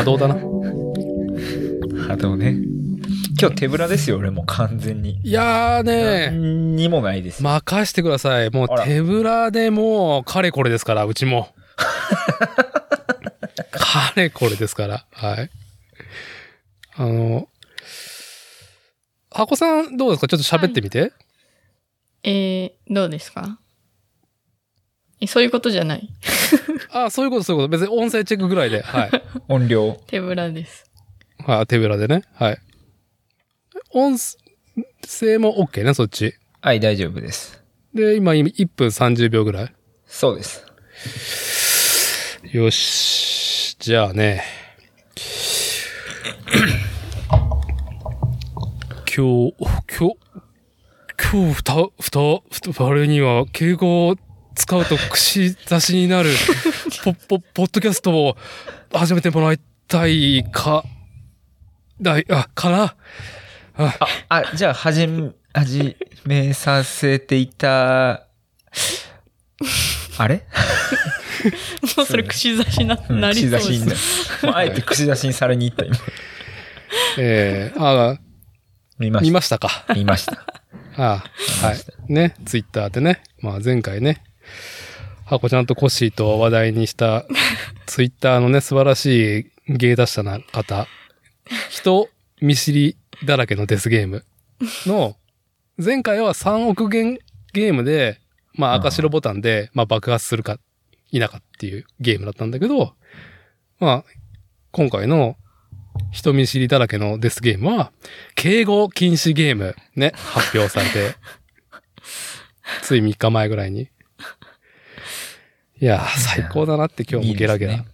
波動だな。波動ね。今日手ぶらですよ、俺もう完全に。いやーね何にもないです。任してください。もうあら手ぶらでもう、かれこれですから、うちも。かれこれですから。はい。あの、箱さんどうですか？ちょっと喋ってみて。えー、どうですか？え、そういうことじゃない。あそういうこと、そういうこと。別に音声チェックぐらいで。はい。音量。手ぶらです。はい、手ぶらでね。はい。音声も OK ね、そっち。はい、大丈夫です。で、今、1分30秒ぐらい。そうです。よし。じゃあね。今日、今日、今日、ふた、ふた、ふた、あれには、敬語を使うと串刺しになる、ポ、ポ、ポッドキャストを始めてもらいたいか、だい、あ、かな？あ、あ、じゃあ、はじめ、始めさせていた、あれ？もうそれ串刺しな、うんなりそう串刺しになるです。もうあえて串刺しにされに行った、今。えー、あ、見まし見ましたか。た。見ました。ああ、はい。ね、ツイッターでね、まあ前回ね、ハコちゃんとコッシーと話題にした、ツイッターのね、素晴らしい芸達者な方、人見知りだらけのデスゲームの、前回は3億元ゲームで、まあ赤白ボタンで、まあ爆発するか否かっていうゲームだったんだけど、まあ、今回の人見知りだらけのデスゲームは、敬語禁止ゲームね、発表されて、つい3日前ぐらいに。いやー、最高だなって今日もゲラゲラ。いいで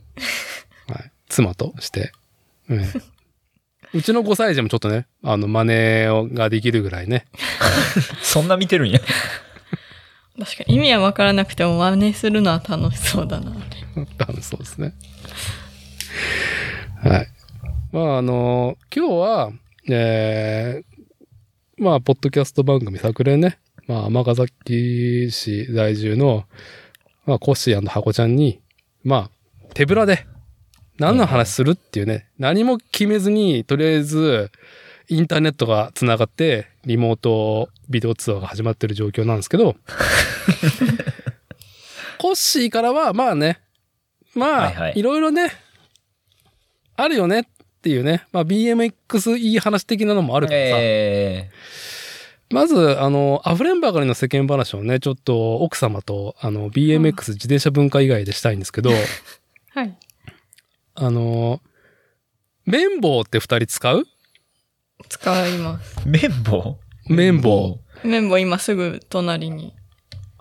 はい。妻として。うんうちの5歳児もちょっとね、あの、真似をができるぐらいね。そんな見てるんや。確かに意味はわからなくても真似するのは楽しそうだな。多分そうですね。はい。まあ、あの、今日は、えー、まあ、ポッドキャスト番組作例ね、まあ、尼崎市在住の、まあ、コッシーハコちゃんに、まあ、手ぶらで、何の話するっていうね、何も決めずに、とりあえず、インターネットが繋がって、リモートビデオ通話が始まってる状況なんですけど、コッシーからは、まあね、まあ、はいはい。いろいろね、あるよねっていうね、まあ BMX いい話的なのもあるからさ、えまず、あの、溢れんばかりの世間話をね、ちょっと奥様と、あの、BMX 自転車文化以外でしたいんですけど、はい。あの、綿棒って二人使う？使います。ー、綿棒綿棒。綿棒今すぐ隣に。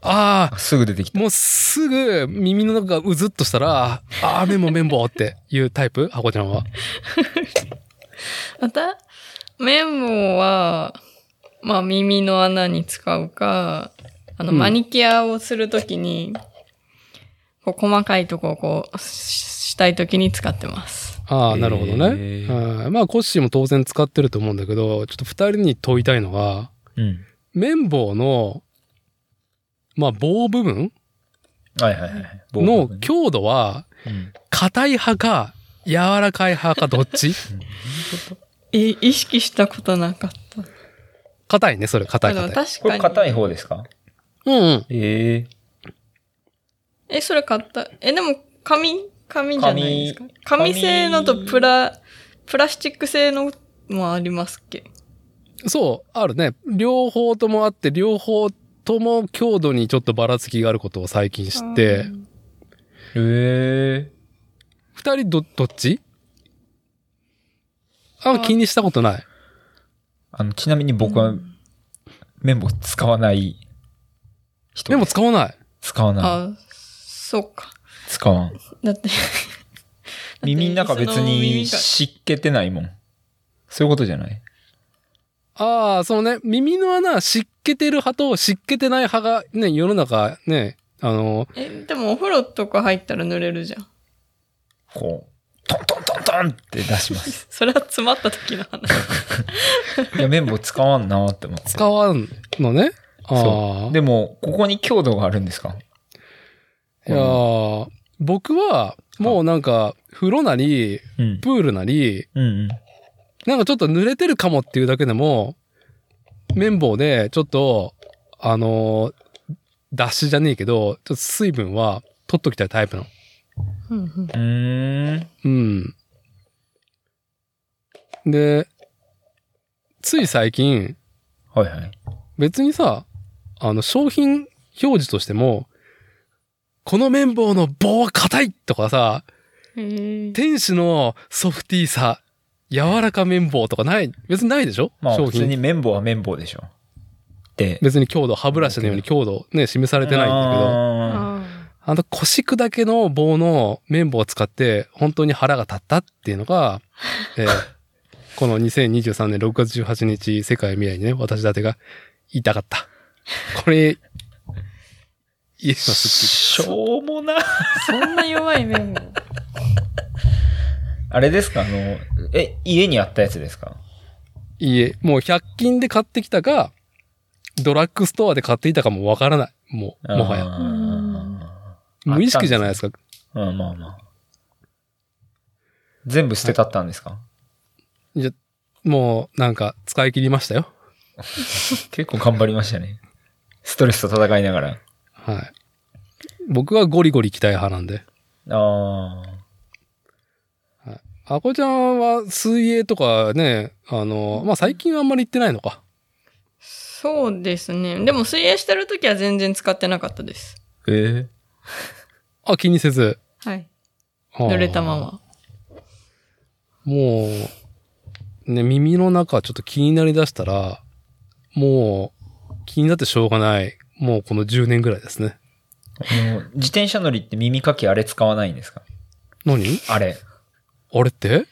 ああ、すぐ出てきた。もうすぐ耳の中がうずっとしたら、ああ、綿棒綿棒っていうタイプ？ハコちゃんは。また、綿棒は、まあ耳の穴に使うか、あの、うんマニキュアをするときに、こう細かいとこをこう、ししたいときに使ってます。ああ、なるほどね。へうんまあ、コッシーも当然使ってると思うんだけど、ちょっと二人に問いたいのが、うん。綿棒の、まあ、棒部分はいはいはい。棒のね強度は、うん硬い派か、柔らかい派かどっち？え、意識したことなかった。硬いね、それ、硬い硬い。確かに。これ硬い方ですか？うんうん。えええ、それ買った？え、でも、紙、紙じゃないですか？紙紙製のとプラ、プラスチック製のもありますっけ？そう、あるね。両方ともあって、両方とも強度にちょっとばらつきがあることを最近知って、ええ二人ど、どっち？あ、気にしたことない。あの、ちなみに僕は綿棒使わない人でも使わない？使わない。あ、そうか。使わん。だって、耳の中別にが湿気てないもん。そういうことじゃない？ああ、そうね。耳の穴、湿気てる派と湿気てない派がね、世の中ね、あの、え、でもお風呂とか入ったら濡れるじゃん。こう、トントントントンって出します。それは詰まった時の話。いや、綿棒使わんなって思って。使わんのね？あそあ。う。でも、ここに強度があるんですか？いやー僕は、もうなんか、風呂なり、うん。プールなり、うんうん。なんかちょっと濡れてるかもっていうだけでも、綿棒で、ちょっと、あのー、脱脂じゃねえけど、ちょっと水分は取っときたいタイプなの。うんうんうーん。うん。で、つい最近、はいはい。別にさ、あの、商品表示としても、この綿棒の棒は硬いとかさ、天使のソフティーさ、柔らか綿棒とかない、別にないでしょ？まあ、商普通に品。綿棒は綿棒でしょ。で、別に強度、歯ブラシのように強度ね、示されてないんだけど、あの腰砕けの棒の綿棒を使って、本当に腹が立ったっていうのが、えーこの2023年6月18日、世界未来にね、私だてが言いたかった。これ、言えーますしょうもな。そんな弱い面も。あれですか？あの、え、家にあったやつですか？いいえ、もう100均で買ってきたか、ドラッグストアで買っていたかもわからない。もう、もはや。や無意識じゃないですか。うん、まあまあ。全部捨てたったんですか、じゃ、もう、なんか、使い切りましたよ。結構頑張りましたね。ストレスと戦いながら。はい。僕はゴリゴリ着たい派なんで。ああこちゃんは水泳とかね、あの、まあ、最近はあんまり行ってないのか。そうですね。でも水泳してるときは全然使ってなかったです。あ。ええ あ、気にせず。はい。濡れたま。ま。もう、ね、耳の中ちょっと気になりだしたら、もう、気になってしょうがない。もうこの10年ぐらいですね。あの自転車乗りって耳かきあれ使わないんですか？何？あれ。あれって？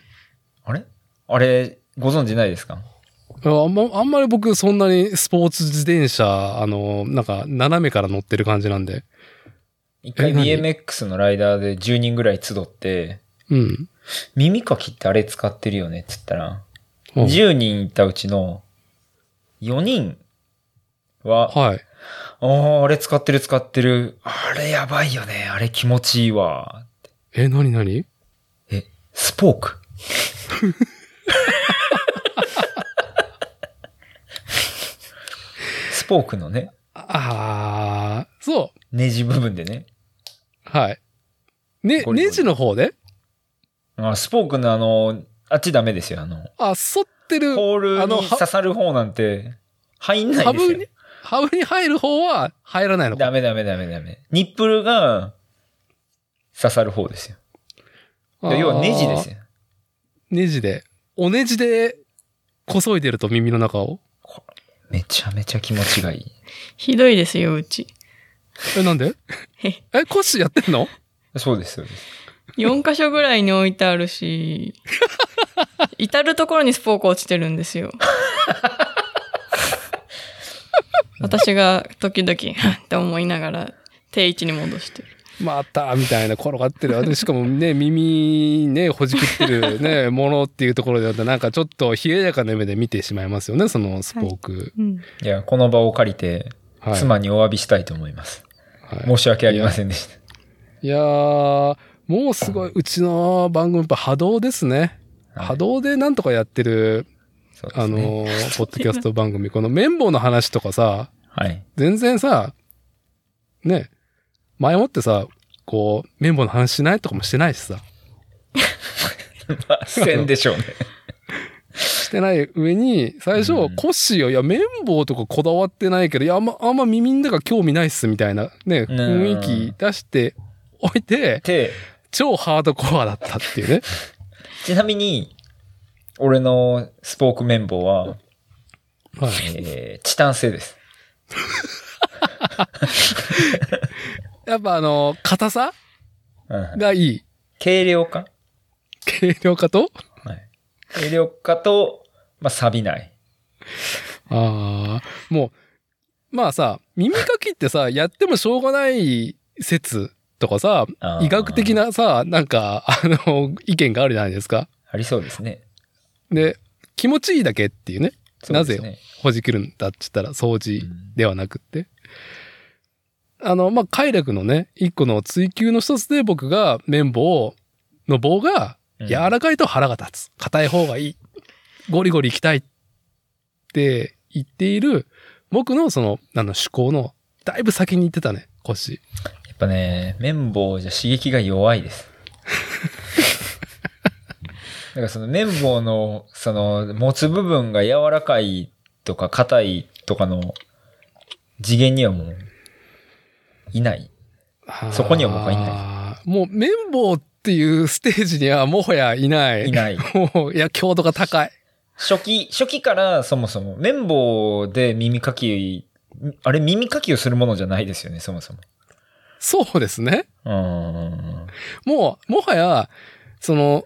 あれ？あれ、ご存知ないですか？ああんま、あんまり僕そんなにスポーツ自転車、あの、なんか斜めから乗ってる感じなんで。一回 BMX のライダーで10人ぐらい集って、うん。耳かきってあれ使ってるよねって言ったら、うん10人いたうちの4人は、はい。ああ、あれ使ってる使ってる。あれやばいよね。あれ気持ちいいわ。え、なになにえ、スポーク スポークのね、ああ、そう。ネジ部分でね。はい。ね、ゴリゴリネジの方で？あスポークのあの、あっちダメですよ。あの、あ、反ってる。ホールあのはに刺さる方なんて、入んないですよハブに。、ハブに入る方は入らないのか。ダメダメダメダメ。ニップルが刺さる方ですよ。要はネジですよ。ネジで。おネジで、こそいでると耳の中を。めちゃめちゃ気持ちがいい。ひどいですよ、うち。え、なんで？へえ、コッシーやってんの？そうです、そうです。4箇所ぐらいに置いてあるし、至るところにスポーク落ちてるんですよ。私が時々、はっって思いながら、定位置に戻してる。また、みたいな転がってる。でしかもね、耳ね、ほじくってるね、ものっていうところで、なんかちょっと冷ややかな目で見てしまいますよね、そのスポーク。うん。いや、この場を借りて、はい。妻にお詫びしたいと思います。はい申し訳ありませんでした。いやー、もうすごい、うちの番組やっぱ波動ですね。はい波動でなんとかやってる、あのー、ポッドキャスト番組。この綿棒の話とかさ、はい。全然さ、ね、前もってさ、こう、綿棒の話しないとかもしてないしさ、まあ、せんでしょうね。してない上に、最初、うんコッシーよ、いや、綿棒とかこだわってないけど、いや、あんま、あんま耳の中興味ないっす、みたいな、ね、うん雰囲気出しておいて、で、超ハードコアだったっていうね。ちなみに、俺のスポーク綿棒は、はい。えー、チタン製です。やっぱあの、硬さうん。がいい。軽量化？軽量化と？はい。軽量化と、まあ、錆びない。ああ、もう、まあさ、耳かきってさ、やってもしょうがない説とかさ医学的なさ、なんか、あの、意見があるじゃないですか。ありそうですね。で、気持ちいいだけっていうね。そうですねほじくるんだって言ったら掃除ではなくって。あの、まあ、快楽のね、一個の追求の一つで僕が綿棒の棒がうん柔らかいと腹が立つ。硬い方がいい。ゴリゴリ行きたいって言っている僕のその、あの思考のだいぶ先に行ってたね、腰。やっぱね、綿棒じゃ刺激が弱いです。だからその綿棒の、その、持つ部分が柔らかいとか硬いとかの次元にはもう、いない。そこには僕はいないもう綿棒っていうステージにはもはやいない。いない。もう、いや、強度が高い。初期、初期からそもそも、綿棒で耳かき、あれ耳かきをするものじゃないですよね、そもそも。そうですね。うーん。もう、もはや、その、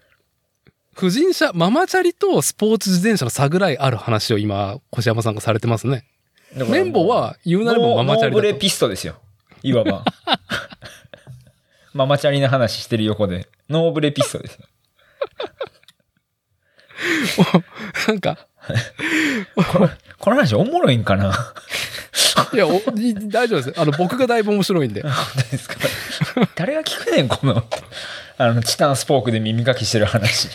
婦人車、ママチャリとスポーツ自転車の差ぐらいある話を今、越山さんがされてますね。綿棒は言うなればママチャリノーブレだと。ピストですよ。いわば。ママチャリの話してる横で。ノーブレピストですよ。なんか、このこの話おもろいんかな？いや、おい大丈夫です。あの、僕がだいぶ面白いんで。本当ですか？誰が聞くねん、この、あの、チタンスポークで耳かきしてる話。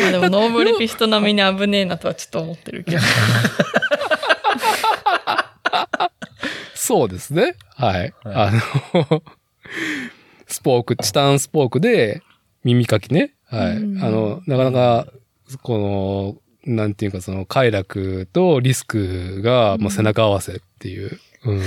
まあでもノーブレピスト並みに危ねえなとはちょっと思ってるけど。そうですね。はい。はあの、スポーク、チタンスポークで耳かきね。はい。うん。あの、なかなか、この、なんていうかその快楽とリスクがもう背中合わせっていう、うん、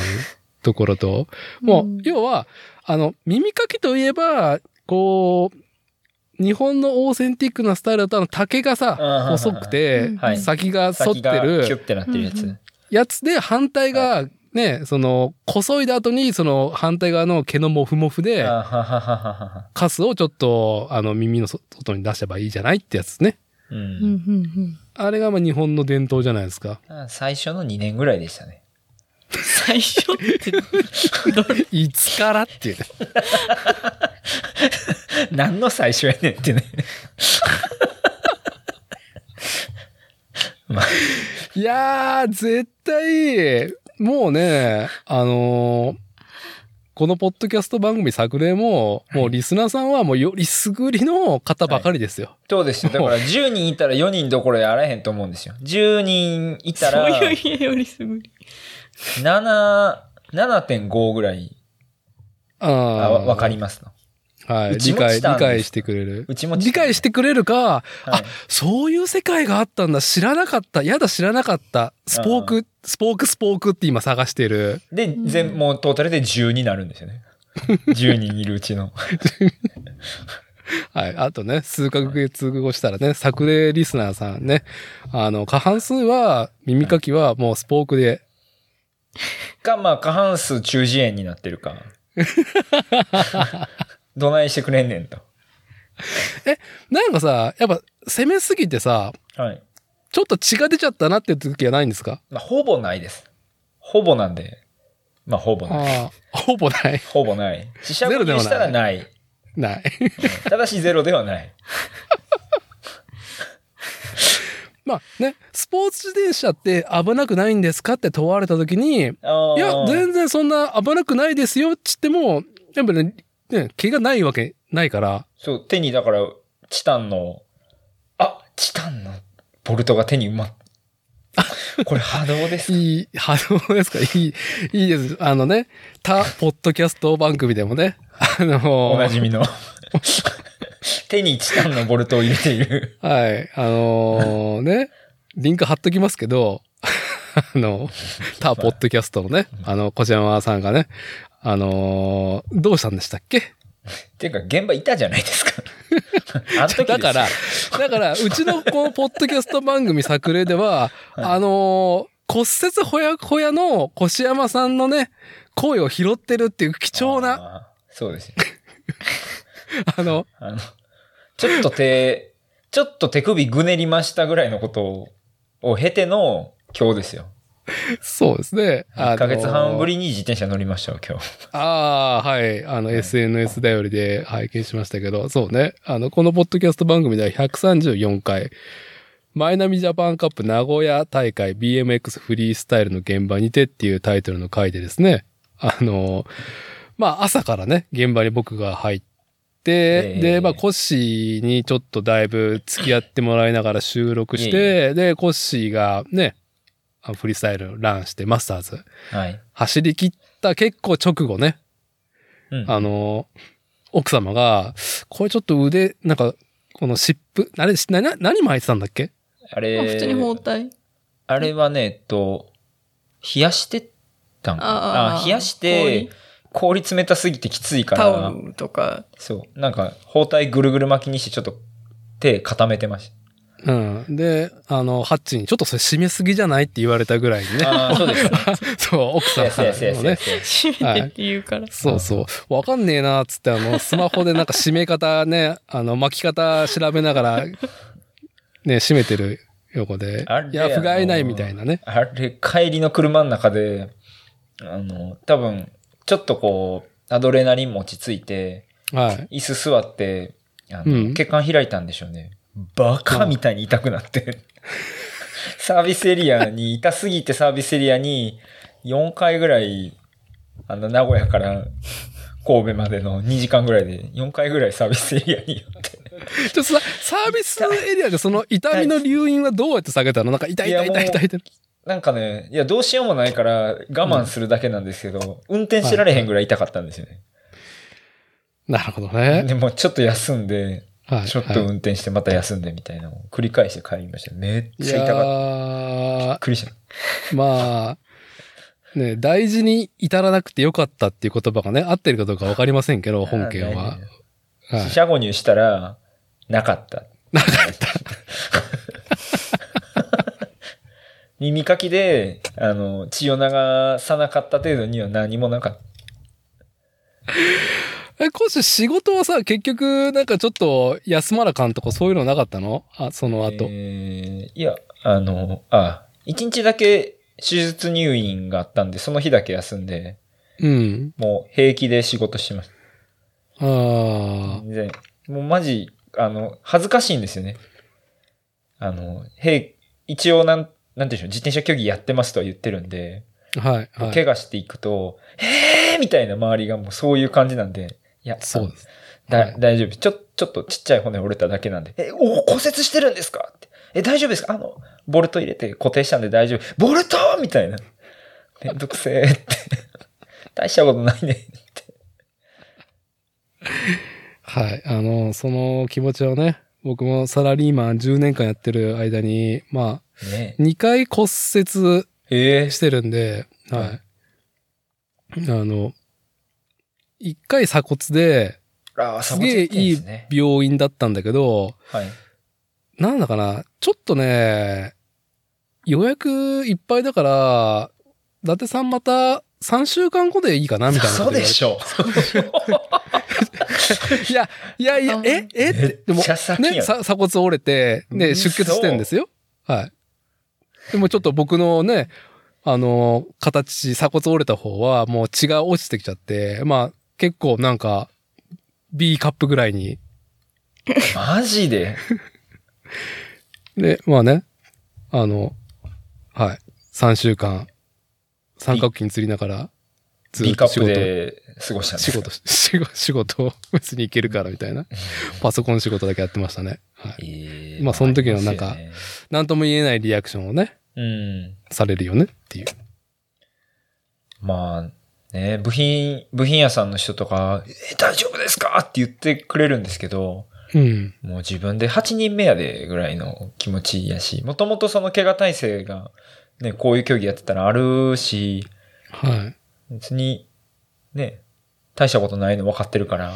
ところと、もう要は、あの、耳かきといえば、こう、日本のオーセンティックなスタイルだとあの竹がさ細くて先が反って先がキュッるてなってるやつ。うん。やつで反対がね、その、こそいだ後にその反対側の毛のモフモフで、あははははは。カスをちょっとあの耳の外に出せばいいじゃないってやつね。う。うんんうんあれがまあ日本の伝統じゃないですか。最初の2年ぐらいでしたね。最初って いつからっていうね。何の最初やねんってね。まあ、いやー、絶対、もうね、あのーこのポッドキャスト番組作例も、もうリスナーさんはもうよりすぐりの方ばかりですよ。そうですよ。だから10人いたら4人どころやあらへんと思うんですよ。10人いたそうらいう家よりすぐり。7、7.5ぐらいああわかりますの。はい。理解、理解してくれる。うちも理解してくれるか、はいあ、そういう世界があったんだ。知らなかった。やだ、知らなかった。スポーク、スポーク、スポークって今探してる。で、全、もうトータルで10になるんですよね。10人いるうちの。はい。あとね、数ヶ月後したらね、作例リスナーさんね、あの、過半数は、耳かきはもうスポークで、か、まあ、過半数中耳炎になってるか。どないしてくれんねんと。なんかさ、やっぱ攻めすぎてさ、はい。ちょっと血が出ちゃったなって時はないんですか？まあ、ほぼないです。ほぼなんで。まあ、ほぼない。ほぼない。ほぼない。死者分ゼロではないしたらない。ない。ただしゼロではない。まあね、スポーツ自転車って危なくないんですかって問われた時に、いや、全然そんな危なくないですよって言っても、やっぱね、ね、毛がないわけないから、そう、手にだから、チタンの、あ、チタンのボルトが手に埋まっ、これ波動ですか？いい、波動ですか？いい、いいです。あのね、他、ポッドキャスト番組でもね、あのおなじみの。手にチタンのボルトを入れている。はい、あのね、リンク貼っときますけど、あの、他、ポッドキャストのね、あの、小山さんがね、あのどうしたんでしたっけ？っていうか、現場いたじゃないですか。あの時だから、だから、うちのこの ポッドキャスト番組作例では、あの骨折ほやほやの越山さんのね、声を拾ってるっていう貴重な。そうですよ。あの、あの、ちょっと手、ちょっと手首ぐねりましたぐらいのことを、を経ての今日ですよ。そうですね。1ヶ月半ぶり。りに自転車乗りましたよ、今日。ああ、はい。あの、SNS 頼りで拝見しましたけど、そうね。あの、このポッドキャスト番組では134回、マイナミジャパンカップ名古屋大会 BMX フリースタイルの現場にてっていうタイトルの回でですね、あの、まあ朝からね、現場に僕が入って、ええで、まあコッシーにちょっとだいぶ付き合ってもらいながら収録して、いで、コッシーがね、あフリースタイルランしてマスターズはい。走り切った結構直後ね、うん。あの、奥様が、これちょっと腕、なんか、この湿布、あれ、な、な何巻いてたんだっけ？あれ、まあ普通に包帯。あれはね、えっと、冷やしてたんかなあああ冷やして、氷？冷たすぎてきついかタら、オルとか。そう。なんか、包帯ぐるぐる巻きにしてちょっと手固めてましうん。で、あの、ハッチに、ちょっとそれ締めすぎじゃないって言われたぐらいにね。た。ああ、そうですね。そう、奥さんそうやそうやそうやのそうやね。そうや閉めてって言うから。そうそう。わかんねえな、つって、あの、スマホでなんか締め方ね、あの、巻き方調べながら、ね、締めてる横であれ。いや、不甲斐ないみたいなね。あれ、帰りの車の中で、あの、多分、ちょっとこう、アドレナリンも落ち着いて、はい。椅子座って、あの、うん血管開いたんでしょうね。バカみたいに痛くなって。サービスエリアに、痛すぎてサービスエリアに、4回ぐらい、あの、名古屋から神戸までの2時間ぐらいで、4回ぐらいサービスエリアに寄って。ちょっとさ、サービスエリアでその痛みの留飲はどうやって下げたの？なんか痛い痛い痛い痛い痛い。なんかね、いや、どうしようもないから我慢するだけなんですけど、運転してられへんぐらい痛かったんですよね。なるほどね。でもちょっと休んで、はい。ちょっとはい運転してまた休んでみたいなのを繰り返して帰りました。めっいちゃ痛かった。びっやくりした。ー、まあ、ね、大事に至らなくてよかったっていう言葉がね、合ってるかどうかわかりませ四本件は。はい四。捨五入したら、なかった。なかった。耳かきで、あの、血を流さなかった程度には何もなかった。え、コシ仕事はさ、結局、なんかちょっと休まなかんとかそういうのなかったの？あ、その後。えーいや、あの、あ、一日だけ手術入院があったんで、その日だけ休んで、うん。もう平気で仕事してました。ああ。全然。もうマジ、あの、恥ずかしいんですよね。あの、へ一応なん、なんていうんでしょう、自転車競技やってますとは言ってるんで、はい、はい。怪我していくと、へーみたいな周りがもうそういう感じなんで、いや、そうです。だ、はい大丈夫。ちょ、ちょっとちっちゃい骨折れただけなんで。え、お骨折してるんですか？って。え、大丈夫ですか？あの、ボルト入れて固定したんで大丈夫。ボルト？みたいな。めんどくせえって。大したことないねって。はい。あの、その気持ちをね、僕もサラリーマン10年間やってる間に、まあ、ね2回骨折ええしてるんで、ははい。あの、1回鎖骨で、すげえいい。病院だったんだけど、はい。なんだかな、ちょっとね、予約いっぱいだから、伊達さんまた3週間後でいいかなみたいな。そうでしょ。いや、いやいや、ええ？って、でもね、さ鎖骨折れて、ね、嘘出血してんですよ。はい。でもちょっと僕のね、あの、形、鎖骨折れた方はもう血が落ちてきちゃって、まあ、結構なんか、B カップぐらいに。マジで？で、まあね、あの、はい。3週間、三角筋釣りながら、ず ?B カップっと仕事、で過ごしたんですか？仕事、仕事、仕事を 別に行けるからみたいな。パソコン仕事だけやってましたね。はい。ええまあその時のなんかなんとも言えないリアクションをね、よねされるよねっていう。うん。まあ、ね、部品、部品屋さんの人とか、え、大丈夫ですか？って言ってくれるんですけど、うん。もう自分で8人目やでぐらいの気持ちやし、もともとその怪我体制が、ね、こういう競技やってたらあるし、はい。別に、ね、大したことないの分かってるから、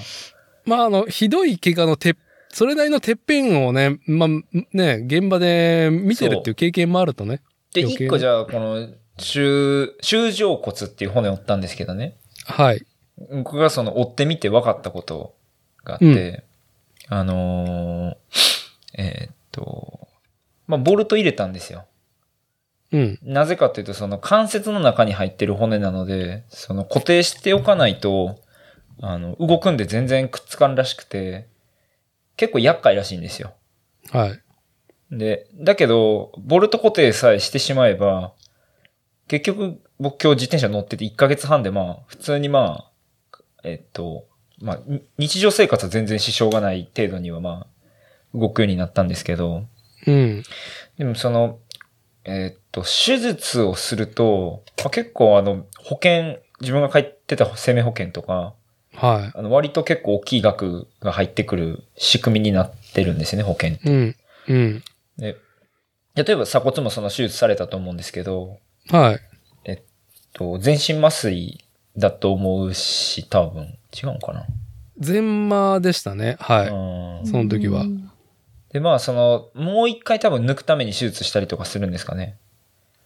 まあ、あの、ひどい怪我のてっ、それなりのてっぺんをね、まあ、ね、現場で見てるっていう経験もあるとね。で、一個じゃあ、この、周、周状骨っていう骨を折ったんですけどね。はい。僕がその折ってみて分かったことがあって、あのーえーっと、まあ、ボルト入れたんですよ。うん。なぜかというと、その関節の中に入ってる骨なので、その固定しておかないと、あの、動くんで全然くっつかんらしくて、結構厄介らしいんですよ。はい。で、だけど、ボルト固定さえしてしまえば、結局僕今日自転車乗ってて1ヶ月半でまあ、普通にまあ、えっと、まあ、に日常生活は全然支障がない程度にはまあ、動くようになったんですけど、うん。でもその、えっと、手術をすると、まあ、結構あの、保険、自分が入ってた生命保険とか、はあの割と結構大きい額が入ってくる仕組みになってるんですよね、保険ってい。うん。うん。で、例えば鎖骨もその手術されたと思うんですけど、はい。と全身麻酔だと思うし、多分。違うのかな、全麻でしたね。はい。うんその時はうんで、まあ、その、もう一回多分抜くために手術したりとかするんですかね？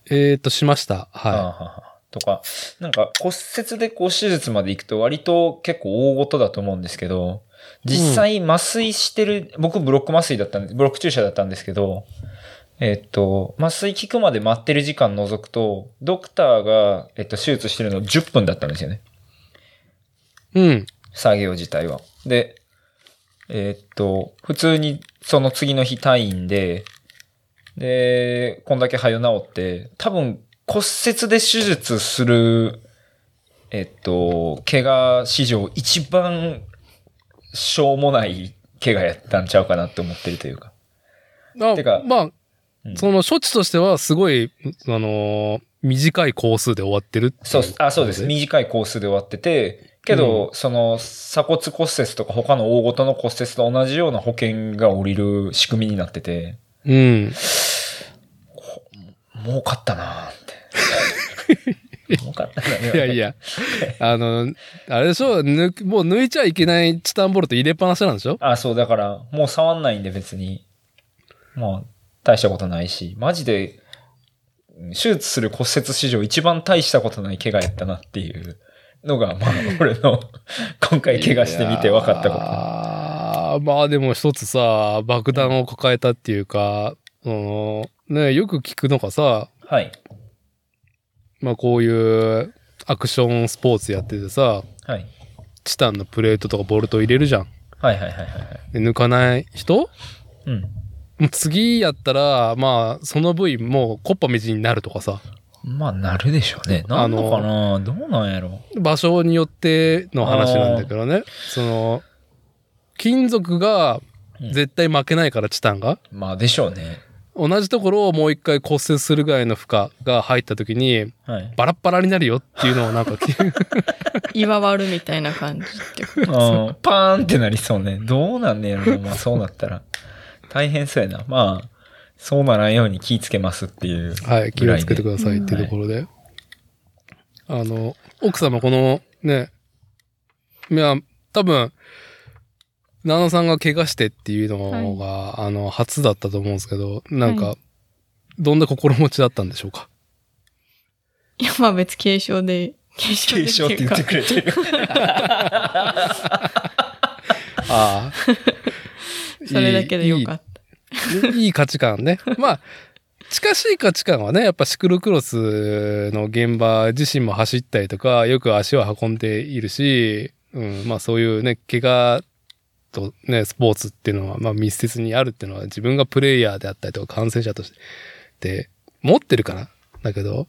えー、と、しました。ああはははとか、なんか骨折でこう手術まで行くと割と結構大事だと思うんですけど、実際麻酔してる、僕ブロック麻酔だったんで、ブロック注射だったんですけど、えっと、麻酔効くまで待ってる時間除くと、ドクターが、えっと、手術してるの10分だったんですよね。い。うん。作業自体は。で、えーっと、普通にその次の日退院で、で、こんだけ早治って、多分骨折で手術する、えっと、怪我史上一番しょうもない怪我やったんちゃうかなって思ってるというか。あてかまあ、うんその処置としてはすごい、あのー短い工数で終わってるっていそう、あ、そうです。短いコースで終わってて、けど、その鎖骨骨折とか他の大ごとの骨折と同じような保険が下りる仕組みになってて、うん。儲かったなーって。儲かったなね。いやい。や、あの、あれでしょ？抜くもう抜いちゃいけないチタンボルト入れっぱなしなんでしょ？あ、そう、だから、もう触んないんで別に。まあ、大したことないし、マジで、手術する骨折史上一番大したことない怪我やったなっていうのが、まあ、俺の今回怪我してみて分かったこと。ああ、まあでも一つさ、爆弾を抱えたっていうか、そのね、よく聞くのがさ、はい。まあこういうアクションスポーツやっててさ、はい。チタンのプレートとかボルト入れるじゃん。はいはいはいはいはい。で抜かない人？うん。も う次やったら、まあ、その部位もうコッパみじんになるとかさ、まあ、なるでしょうね。なんのかな？どうなんやろ？場所によっての話なんだけどね。その、金属が絶対負けないから、チタンが。まあ、でしょうね。同じところをもう一回骨折するぐらいの負荷が入った時に、はい。バラッバラになるよっていうのをなんか岩割 るみたいな感じってことうん、パーンってなりそうね。どうなんねやろな。まあ、そうなったら。大変そうやな。まあ、そうならんように気ぃつけますっていう。はい、気をつけてくださいっていうところで。あの、奥様このね、いや、多分、ナナさんが怪我してっていうのが、あの、初だったと思うんですけど、なんか、はどんな心持ちだったんでしょうか？いや、まあ別軽症で、軽症で継承って言ってくれてる。ああ。それだけでよかった。いい いい価値観ね。まあ、近しい価値観はね、やっぱシクロクロスの現場自身も走ったりとか、よく足を運んでいるし、うん、まあそういうね、怪我とね、スポーツっていうのは、まあ密接にあるっていうのは自分がプレイヤーであったりとか感染者として、持ってるから。だけど、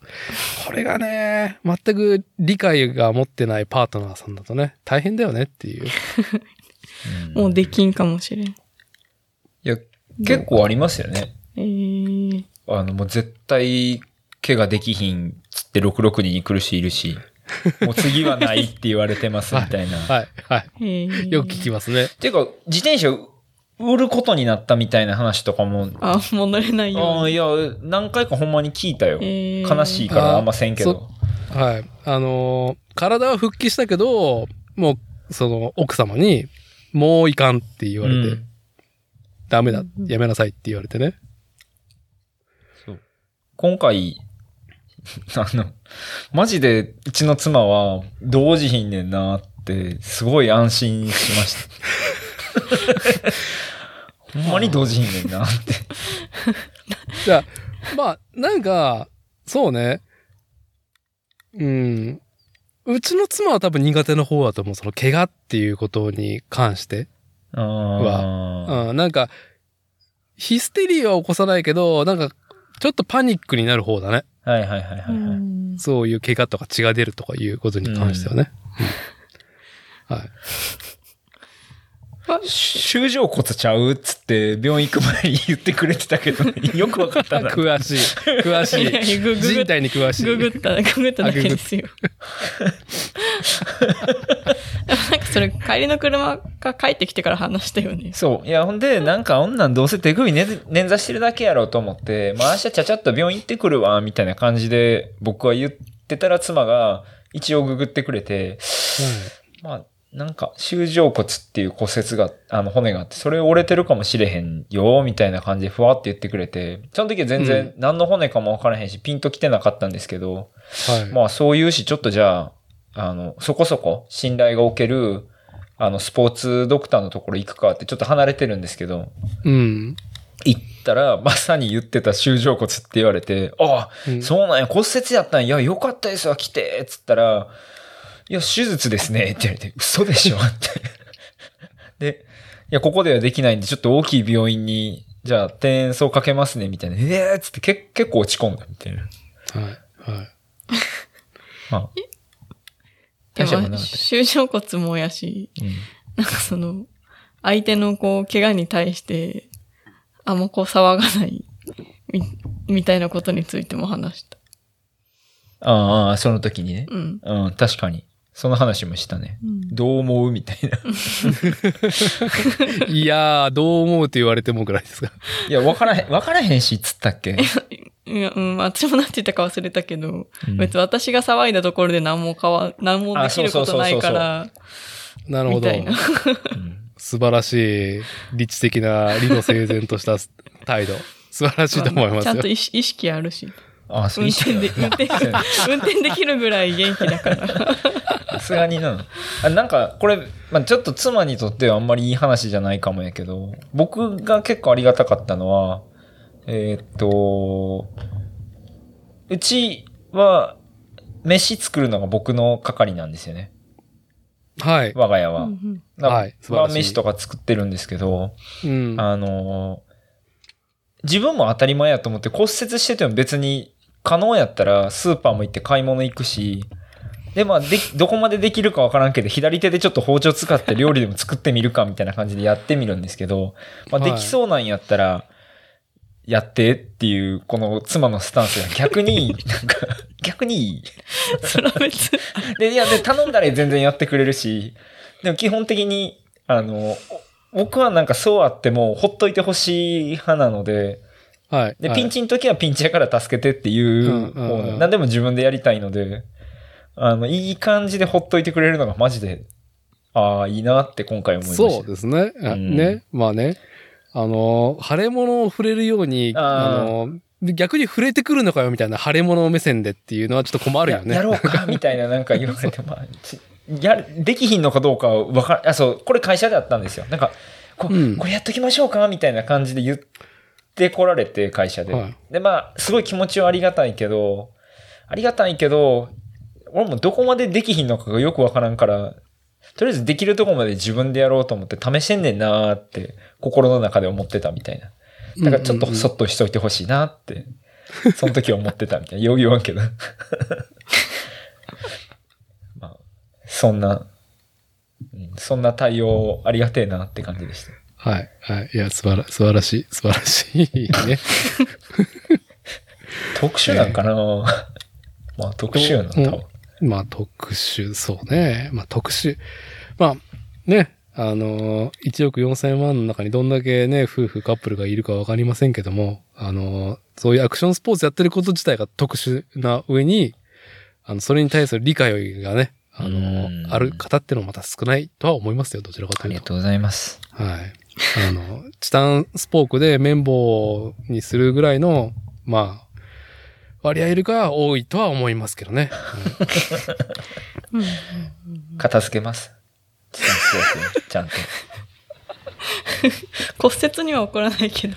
これがね、全く理解が持ってないパートナーさんだとね、大変だよねっていう。うんもうできんかもしれん。結構ありますよね。えー、あの、もう絶対、怪我できひんつって66人に来るしいるし、もう次はないって言われてますみたいな。はい、はい。えー、よく聞きますね。ていうか、自転車売ることになったみたいな話とかも、あ、もう乗れないように。あいや、何回かほんまに聞いたよ。えー悲しいからあんませんけど。はい。あのー体は復帰したけど、もう、その、奥様に、もういかんって言われて、うんダメだ、やめなさいって言われてね。そう今回、あの、マジでうちの妻は同時ひんねんなって、すごい安心しました。ほんまに同時ひんねんなって。じゃあ、まあ、なんか、そうね。うん。うちの妻は多分苦手な方だと思う。その、怪我っていうことに関して。あー。うん、なんか、ヒステリーは起こさないけど、なんか、ちょっとパニックになる方だね。はいはいはいはい、そういう怪我とか血が出るとかいうことに関してはね。うん。はい。修正骨ちゃうっつって病院行く前に言ってくれてたけど、よくわかったな。詳しい。詳しいやい人体に詳しい。ググった、ググっただけですよ。なんかそれ、帰りの車が帰ってきてから話したよね。そう。いや、ほんで、なんか、女どうせ手首ね捻挫してるだけやろうと思って、まあ明日ちゃちゃっと病院行ってくるわ、みたいな感じで僕は言ってたら妻が一応ググってくれて、まあ、なんか、修正骨っていう骨折が、あの、骨があって、それ折れてるかもしれへんよ、みたいな感じでふわって言ってくれて、その時は全然何の骨かもわからへんし、ピンと来てなかったんですけど、はい。まあそういうし、ちょっとじゃあ、あの、そこそこ信頼がおける、あの、スポーツドクターのところ行くかってちょっと離れてるんですけど、うん。行ったら、まさに言ってた修正骨って言われて、ああ、うんそうなんや、骨折やったんや、よかったですわ、来て、つったら、いや、手術ですね、って言われて、嘘でしょって。で、いや、ここではできないんで、ちょっと大きい病院に、じゃあ、転送かけますね、みたいな。ええー、つってけ結構落ち込んだ、みたいな。はい。はい。まあ、で大したことも、なかった修正骨もやし、うんなんかその、相手のこう、怪我に対して、あんまこう騒がない、み、みたいなことについても話した。ああ、その時にね。うん。うん、確かに。その話もしたね。うんどう思うみたいな。いやー、どう思うって言われてもぐらいですが。いや、わからへん、わからへんし、つったっけ？いや、うん、私もなんて言ったか忘れたけど、うん別に私が騒いだところで何も変わ、何もできることないから、なるほど素晴らしい、理知的な、理路整然とした態度。素晴らしいと思いますよちゃんと。意識意識あるし。あ、そう運転で、運転、運転できるぐらい元気だから。さすがにな。あなんか、これ、まあ、ちょっと妻にとってはあんまりいい話じゃないかもやけど、僕が結構ありがたかったのは、えーっと、うちは、飯作るのが僕の係なんですよね。はい。我が家は。うんだからはい素晴らしい晩飯とか作ってるんですけど、うん。あのー自分も当たり前やと思って骨折してても別に可能やったらスーパーも行って買い物行くし、で、まあ、で、どこまでできるかわからんけど、左手でちょっと包丁使って料理でも作ってみるかみたいな感じでやってみるんですけど、まあ、はいできそうなんやったら、やってっていう、この妻のスタンスが逆に、なんか、逆に。それは別に。で、いや、で、頼んだら全然やってくれるし、でも基本的に、あの、僕はなんかそうあっても、ほっといてほしい派なので、はい。で、はいピンチの時はピンチやから助けてっていううんうんうん方な何でも自分でやりたいので、あの、いい感じでほっといてくれるのがマジで、ああ、いいなって今回思いました。そうですね。あうんね。まあね。あの、腫れ物を触れるように、あの、逆に触れてくるのかよみたいな腫れ物目線でっていうのはちょっと困るよね。ややろうかみたいななんか言われて、まあ、ちやる、できひんのかどうかはわかあ、そう、これ会社であったんですよ。なんか、こうんこれやっときましょうかみたいな感じで言ってこられて、会社で。はいで、まあ、すごい気持ちはありがたいけど、ありがたいけど、俺もどこまでできひんのかがよくわからんから、とりあえずできるとこまで自分でやろうと思って試してんねんなーって、心の中で思ってたみたいな。だからちょっとそっとしといてほしいなって、その時は思ってたみたいな。よう言わんけど。まあ、そんな、うんそんな対応ありがてえなって感じでした。はい。はい。いや、素晴ら、素晴らしい。素晴らしいね。特殊なんかな、まあ特殊やな、多分。まあ、特殊、そうね。まあ、特殊。まあ、ね。あのー、1億4000万の中にどんだけね、夫婦、カップルがいるかわかりませんけども、あのー、そういうアクションスポーツやってること自体が特殊な上に、あの、それに対する理解がね、あのある方ってのもまた少ないとは思いますよ、どちらかというと。ありがとうございます。はい。あの、チタンスポークで綿棒にするぐらいの、まあ、割合いるかは多いとは思いますけどね。うん片付けます。ちゃんと。ちゃんと。骨折には起こらないけど、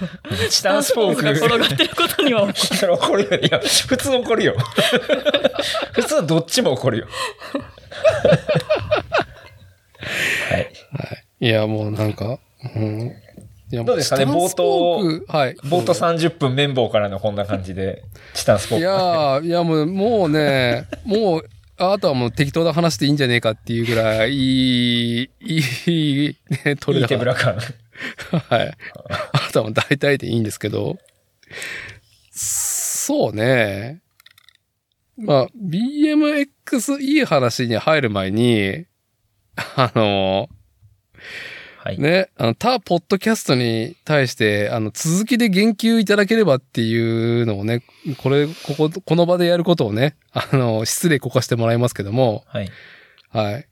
チタンスポークが転がってることには起こそれ怒るよ。いや、普通怒るよ。普通どっちも怒るよ。はい。はい。いや、もうなんか、うん、どうですかねチタンスポークはい。冒頭30分綿棒からのこんな感じで、チタンスポーいク。やー、いやもう、もうね、もう、あとはもう適当な話でいいんじゃねえかっていうぐらい、いい、いい、ね、取いいれたから。手ぶら感。はい。あとはもう大体でいいんですけど、そうね。まあ、BMX いい話に入る前に、あの、はい。ね、あの、他ポッドキャストに対して、あの、続きで言及いただければっていうのをね、これ、ここ、この場でやることをね、あの、失礼こかしてもらいますけども、はい。はい。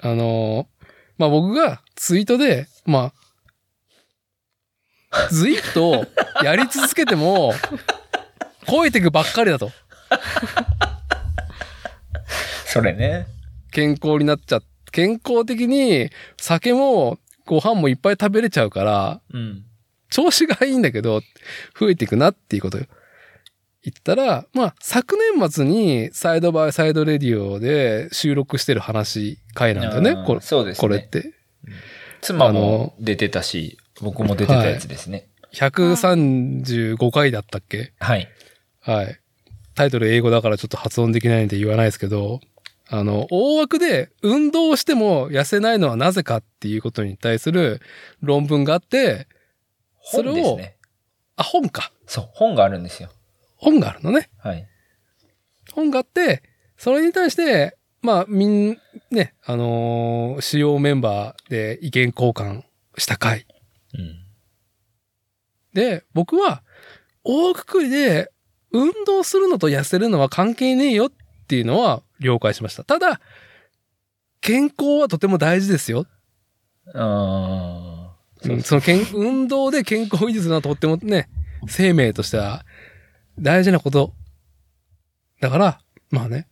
あの、まあ、僕がツイートで、まあ、ずいっとやり続けても、超えていくばっかりだと。それね。健康になっちゃ、健康的に酒もご飯もいっぱい食べれちゃうから、うん。調子がいいんだけど、増えていくなっていうことよ。言ったら、まあ、昨年末にサイドバイサイドレディオで収録してる話、回なんだよね。これ、そうですねこれって。妻も出てたし、僕も出てたやつですね。135回だったっけ？はい。はい。タイトル英語だからちょっと発音できないんで言わないですけど、あの、大枠で運動をしても痩せないのはなぜかっていうことに対する論文があって、それをね。あ、本か。そう、本があるんですよ。本があるのね。はい。本があって、それに対して、まあ、みん、ね、あのー主要メンバーで意見交換した回。うん。で、僕は、大くくりで、運動するのと痩せるのは関係ねえよっていうのは了解しました。ただ、健康はとても大事ですよ。あうんその健、運動で健康を維持するのはとってもね、生命としては大事なこと。だから、まあね。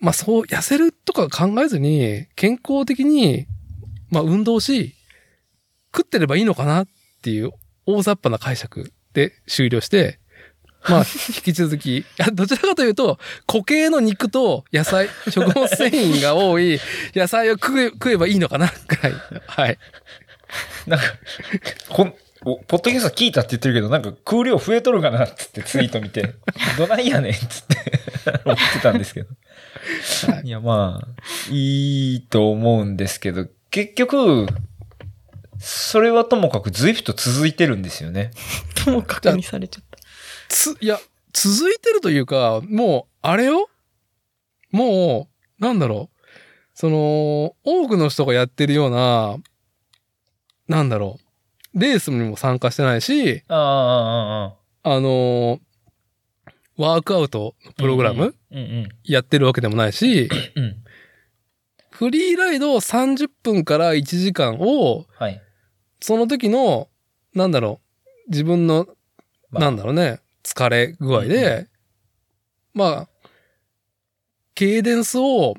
まあそう、痩せるとか考えずに、健康的に、まあ運動し、食ってればいいのかなっていう大雑把な解釈で終了して、まあ、引き続き、いやどちらかというと、固形の肉と野菜、食物繊維が多い野菜を食え食えばいいのかなぐらい。はい。ーなんか、こん、おポッドキャスト聞いたって言ってるけど、なんか空量増えとるかなっつってツイート見て、どないやねんっつって思ってたんですけど。いや、まあ、いいと思うんですけど、結局、それはともかく随分と続いてるんですよね。ともかくにされちゃった。つ、いや、続いてるというか、もう、あれよ？もう、なんだろう？その、多くの人がやってるような、なんだろう？レースにも参加してないし、ああ、あのーワークアウトのあ。プログラムうんうん。やってるわけでもないし、うん。フリーライド30分から1時間を、はい。その時の、なんだろう、自分の、まあなんだろうね、疲れ具合うんで、まあ、ケイデンスを、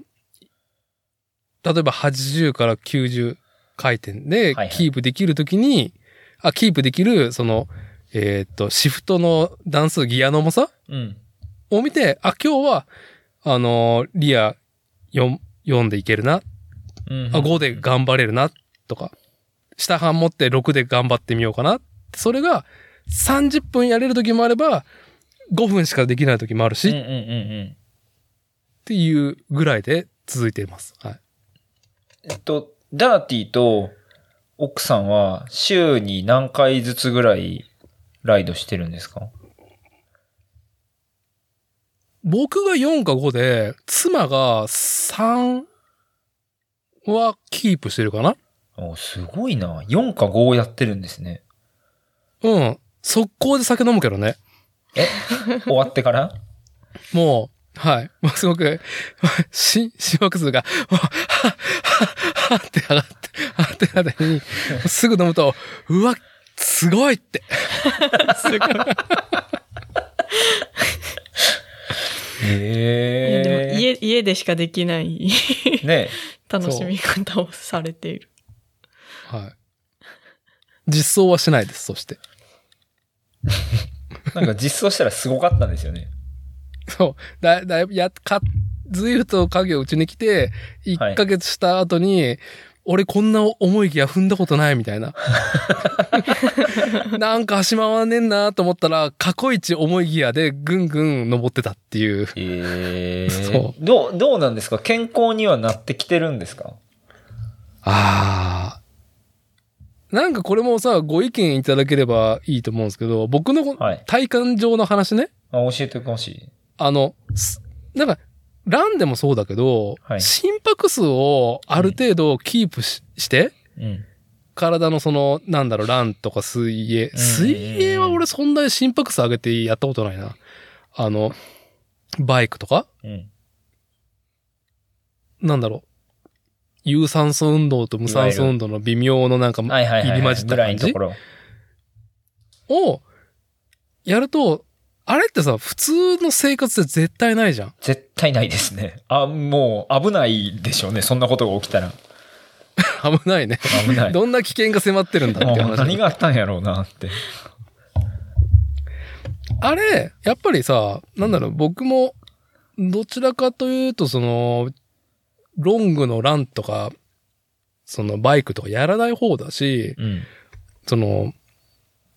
例えば80から90回転ではいはい。キープできるときに、あ、キープできる、その、えーっと、シフトの段数、ギアの重さうん。を見て、あ、今日は、あのーリア4、4でいけるな、うんあ、5で頑張れるな、とか、下半持って6で頑張ってみようかな。それが30分やれる時もあれば、5分しかできない時もあるし、っうんうんうんうん。ていうぐらいで続いています。はい。えっと、ダーティーと奥さんは週に何回ずつぐらいライドしてるんですか？僕が4か5で、妻が3はキープしてるかなおすごいな。4か5やってるんですね。うん。速攻で酒飲むけどね。え？終わってから？もう、はい。もうすごく、し、心拍数が、はっ、はっ、はっ、はっって上がって、上がってなったに、すぐ飲むと、うわ、すごいって。いやへえ。でも家、家でしかできないね楽しみ方をされている。はい。実装はしないです、そして。なんか実装したらすごかったんですよね。そう。だ、だいぶ、や、か、ずいぶんと影をうちに来て、1ヶ月した後に、俺こんな重いギア踏んだことないみたいな。なんか足回んねんなと思ったら、過去一重いギアでぐんぐん登ってたっていう。ええ そどう、どうなんですか？健康にはなってきてるんですか？ああ。なんかこれもさ、ご意見いただければいいと思うんですけど、僕のはい体感上の話ね。あ教えてほしい。あの、すなんか、ランでもそうだけど、はい心拍数をある程度キープし,、して、うん。体のその、なんだろう、ランとか水泳。ん水泳は俺そんなに心拍数上げてやったことないな。あの、バイクとかうん。なんだろう。有酸素運動と無酸素運動の微妙のなんか。入り混じった感じ？を、やると、あれってさ、普通の生活で絶対ないじゃん。絶対ないですね。あ、もう危ないでしょうね。そんなことが起きたら。危ないね。危ない。どんな危険が迫ってるんだって話。何があったんやろうなって。あれ、やっぱりさ、なんだろう、僕も、どちらかというと、その、ロングのランとか、そのバイクとかやらない方だし、うん。その、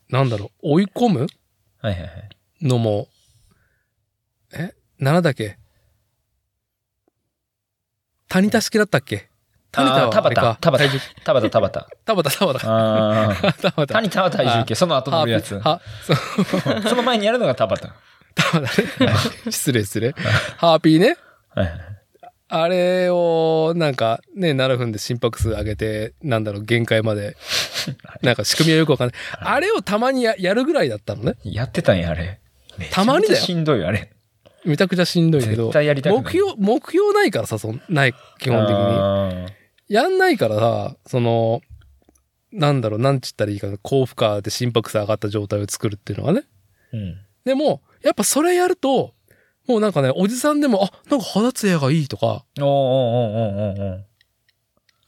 なんだろう、追い込むはいはいはい。のも、え？なんだっけ？谷田式だったっけ？谷田はあれか畑、田畑田畑、田畑。田畑、田畑。田畑。谷田畑体重計、その後乗るやつ。は、その前にやるのが田畑。田畑ね。失礼失礼。ハーピーね。はいはい。あれを、なんか、ね、7分で心拍数上げて、なんだろう、限界まで、なんか仕組みはよくわかんない。あれをたまにややるぐらいだったのね。やってたんや、あれ。たまにだよしんどいよ、あれ。めちゃくちゃしんどいけど絶、対やりたくない。目標、目標ないからさ、そんない、基本的に。やんないからさ、その、なんだろう、なんちったらいいかな、高負荷で心拍数上がった状態を作るっていうのがね。うん。でも、やっぱそれやると、もうなんかね、おじさんでも、あ、なんか肌ツヤがいいとか、おーおーおーおーおー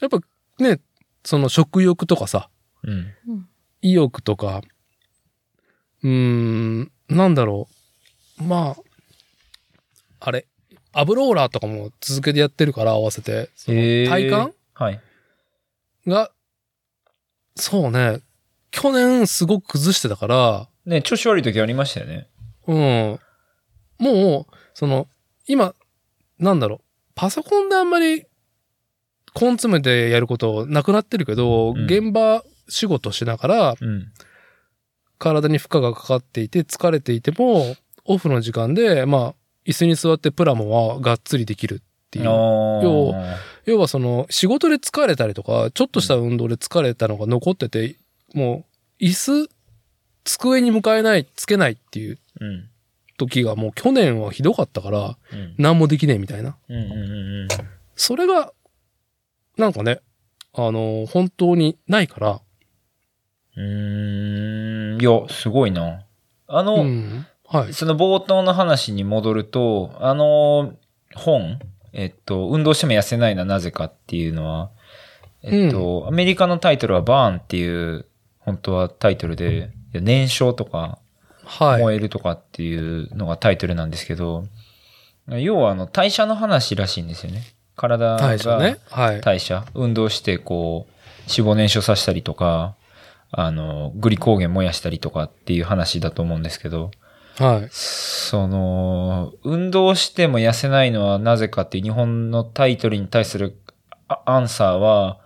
やっぱね、その食欲とかさ、うん。意欲とか、うーん、なんだろう。まあ、あれ、アブローラーとかも続けてやってるから合わせて、体感？はい。が、そうね、去年すごく崩してたから、ね、調子悪い時ありましたよね。うん。もう、その、今、なんだろう、パソコンであんまり、根詰めてやることなくなってるけど、うん現場仕事しながら、うん。体に負荷がかかっていて疲れていても、オフの時間で、まあ、椅子に座ってプラモはがっつりできるっていう。要要はその、仕事で疲れたりとか、ちょっとした運動で疲れたのが残ってて、もう、椅子、机に向かえない、つけないっていううん。時がもう去年はひどかったから、うん。何もできねえみたいな。うんうんうんそれが、なんかね、あの、本当にないから、うん。いや、すごいな。あの、うん。はい。その冒頭の話に戻ると、あの本、えっと、運動しても痩せないのはなぜかっていうのは、えっと、アメリカのタイトルはバーンっていう、本当はタイトルで、いや燃焼とか、はい。燃えるとかっていうのがタイトルなんですけど、要はあの代謝の話らしいんですよね。体対象ねが。はい。代謝、運動してこう、脂肪燃焼させたりとか、あの、グリコーゲン燃やしたりとかっていう話だと思うんですけど、はい。その、運動しても痩せないのはなぜかっていう日本のタイトルに対するあアンサーは、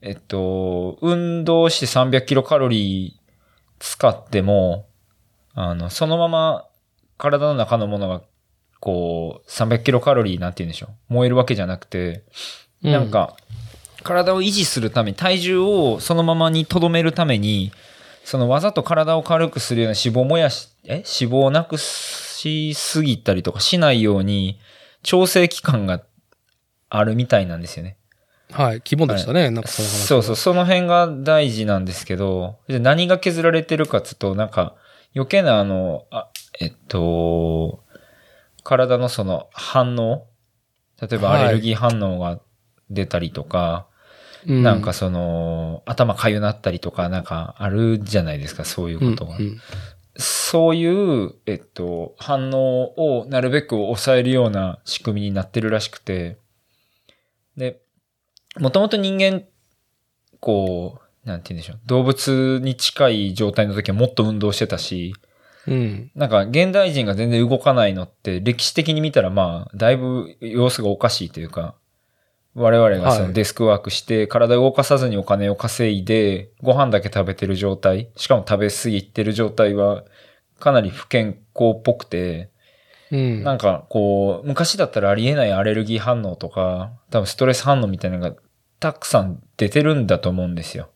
えっと、運動して300キロカロリー使っても、あの、そのまま体の中のものが、こう、300キロカロリーなんて言うんでしょう。燃えるわけじゃなくて、うなん、か、体を維持するために、体重をそのままに留めるために、そのわざと体を軽くするような脂肪を燃やし、え？脂肪をなくしすぎたりとかしないように、調整期間があるみたいなんですよね。はい。肝でしたね。なんかその話。そうそう、その辺が大事なんですけど、何が削られてるかっつうと、なんか、余計なあの、あ、えっと、体のその反応例えばアレルギー反応が出たりとか、うなんか、その、頭かゆなったりとか、なんかあるじゃないですか、そういうことが。うんうん。そういう、えっと、反応をなるべく抑えるような仕組みになってるらしくて、で、もともと人間っ構、なんて言うんでしょう。動物に近い状態の時はもっと運動してたし、うん。なんか現代人が全然動かないのって歴史的に見たらまあ、だいぶ様子がおかしいというか、我々がそはいのデスクワークして体を動かさずにお金を稼いでご飯だけ食べてる状態、しかも食べ過ぎてる状態はかなり不健康っぽくて、うん。なんかこう、昔だったらありえないアレルギー反応とか、多分ストレス反応みたいなのがたくさん出てるんだと思うんですよ。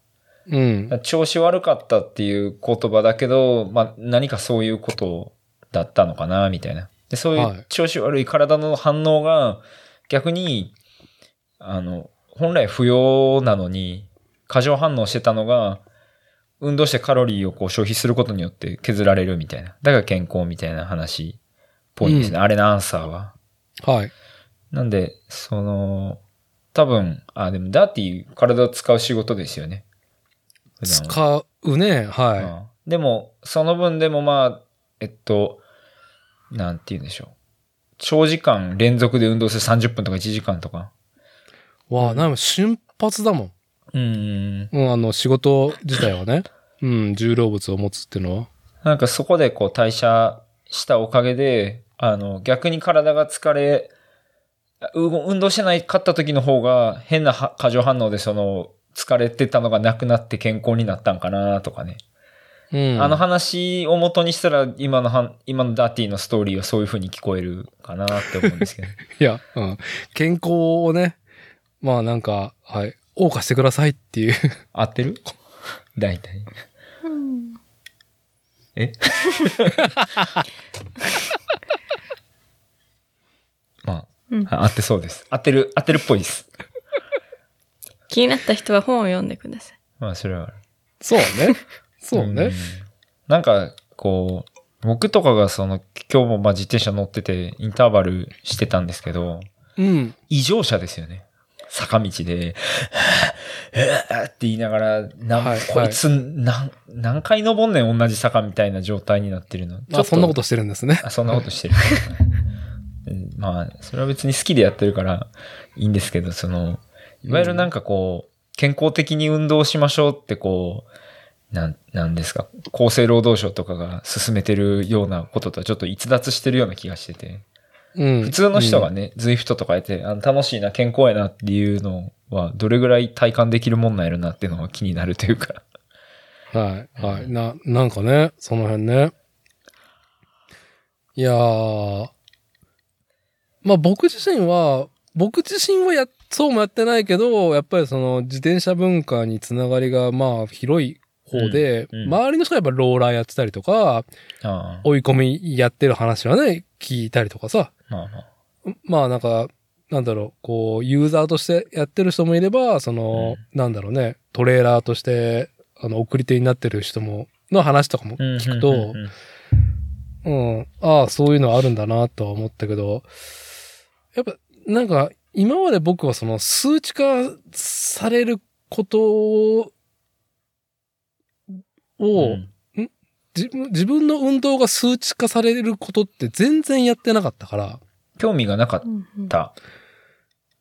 うん。調子悪かったっていう言葉だけど、まあ何かそういうことだったのかな、みたいな。で、そういはいう調子悪い体の反応が逆に、あの、本来不要なのに過剰反応してたのが、運動してカロリーをこう消費することによって削られるみたいな。だから健康みたいな話っぽいんですね。あれのアンサーは。はい。なんで、その、多分、あ、でもダーティー体を使う仕事ですよね。使うね。はい。うんでも、その分でもまあ、えっと、なんて言うんでしょう。長時間連続で運動する30分とか1時間とか。わあ、なんか瞬発だもん。うん。うん、あの、仕事自体はね。うん、重労物を持つっていうのは。なんかそこでこう代謝したおかげで、あの、逆に体が疲れ、う運動してないかった時の方が変なは過剰反応でその、疲れてたのがなくなって健康になったんかなとかね。うん。あの話を元にしたら今のは今のダーティーのストーリーはそういう風に聞こえるかなって思うんですけど。いや、うん。健康をね、まあなんか、はい。謳歌してくださいっていう。合ってる？大体。え？まうんあ、合ってそうです。合ってる、合ってるっぽいです。気になった人は本を読んでください。まあ、それはある。そうね。そうねん。なんか、こう、僕とかがその、今日もまあ自転車乗ってて、インターバルしてたんですけど、うん。異常者ですよね。坂道で、って言いながら、なんはいこいつ、なん、何回登んねん同じ坂みたいな状態になってるの。まあそんなことしてるんですね。あそんなことしてる。うんまあ、それは別に好きでやってるからいいんですけど、その、いわゆるなんかこう、健康的に運動しましょうってこう、なん、なんですか、厚生労働省とかが進めてるようなこととはちょっと逸脱してるような気がしてて、うん。普通の人がね、ズイフトとかやって、あの楽しいな、健康やなっていうのは、どれぐらい体感できるもんなんやろなっていうのが気になるというか。うん。はい。はい。な、なんかね、その辺ね。いやー。まあ僕自身は、僕自身はや、そうもやってないけど、やっぱりその自転車文化につながりがまあ広い方で、うんうん。周りの人がやっぱローラーやってたりとか、追い込みやってる話はね、聞いたりとかさ。まあなんか、なんだろう、こう、ユーザーとしてやってる人もいれば、その、なんだろうね、トレーラーとして、あの、送り手になってる人も、の話とかも聞くと、うんうんうん。うん、ああ、そういうのあるんだなとは思ったけど、やっぱ、なんか、今まで僕はその数値化されることを、うん自分自分の運動が数値化されることって全然やってなかったから、興味がなかった。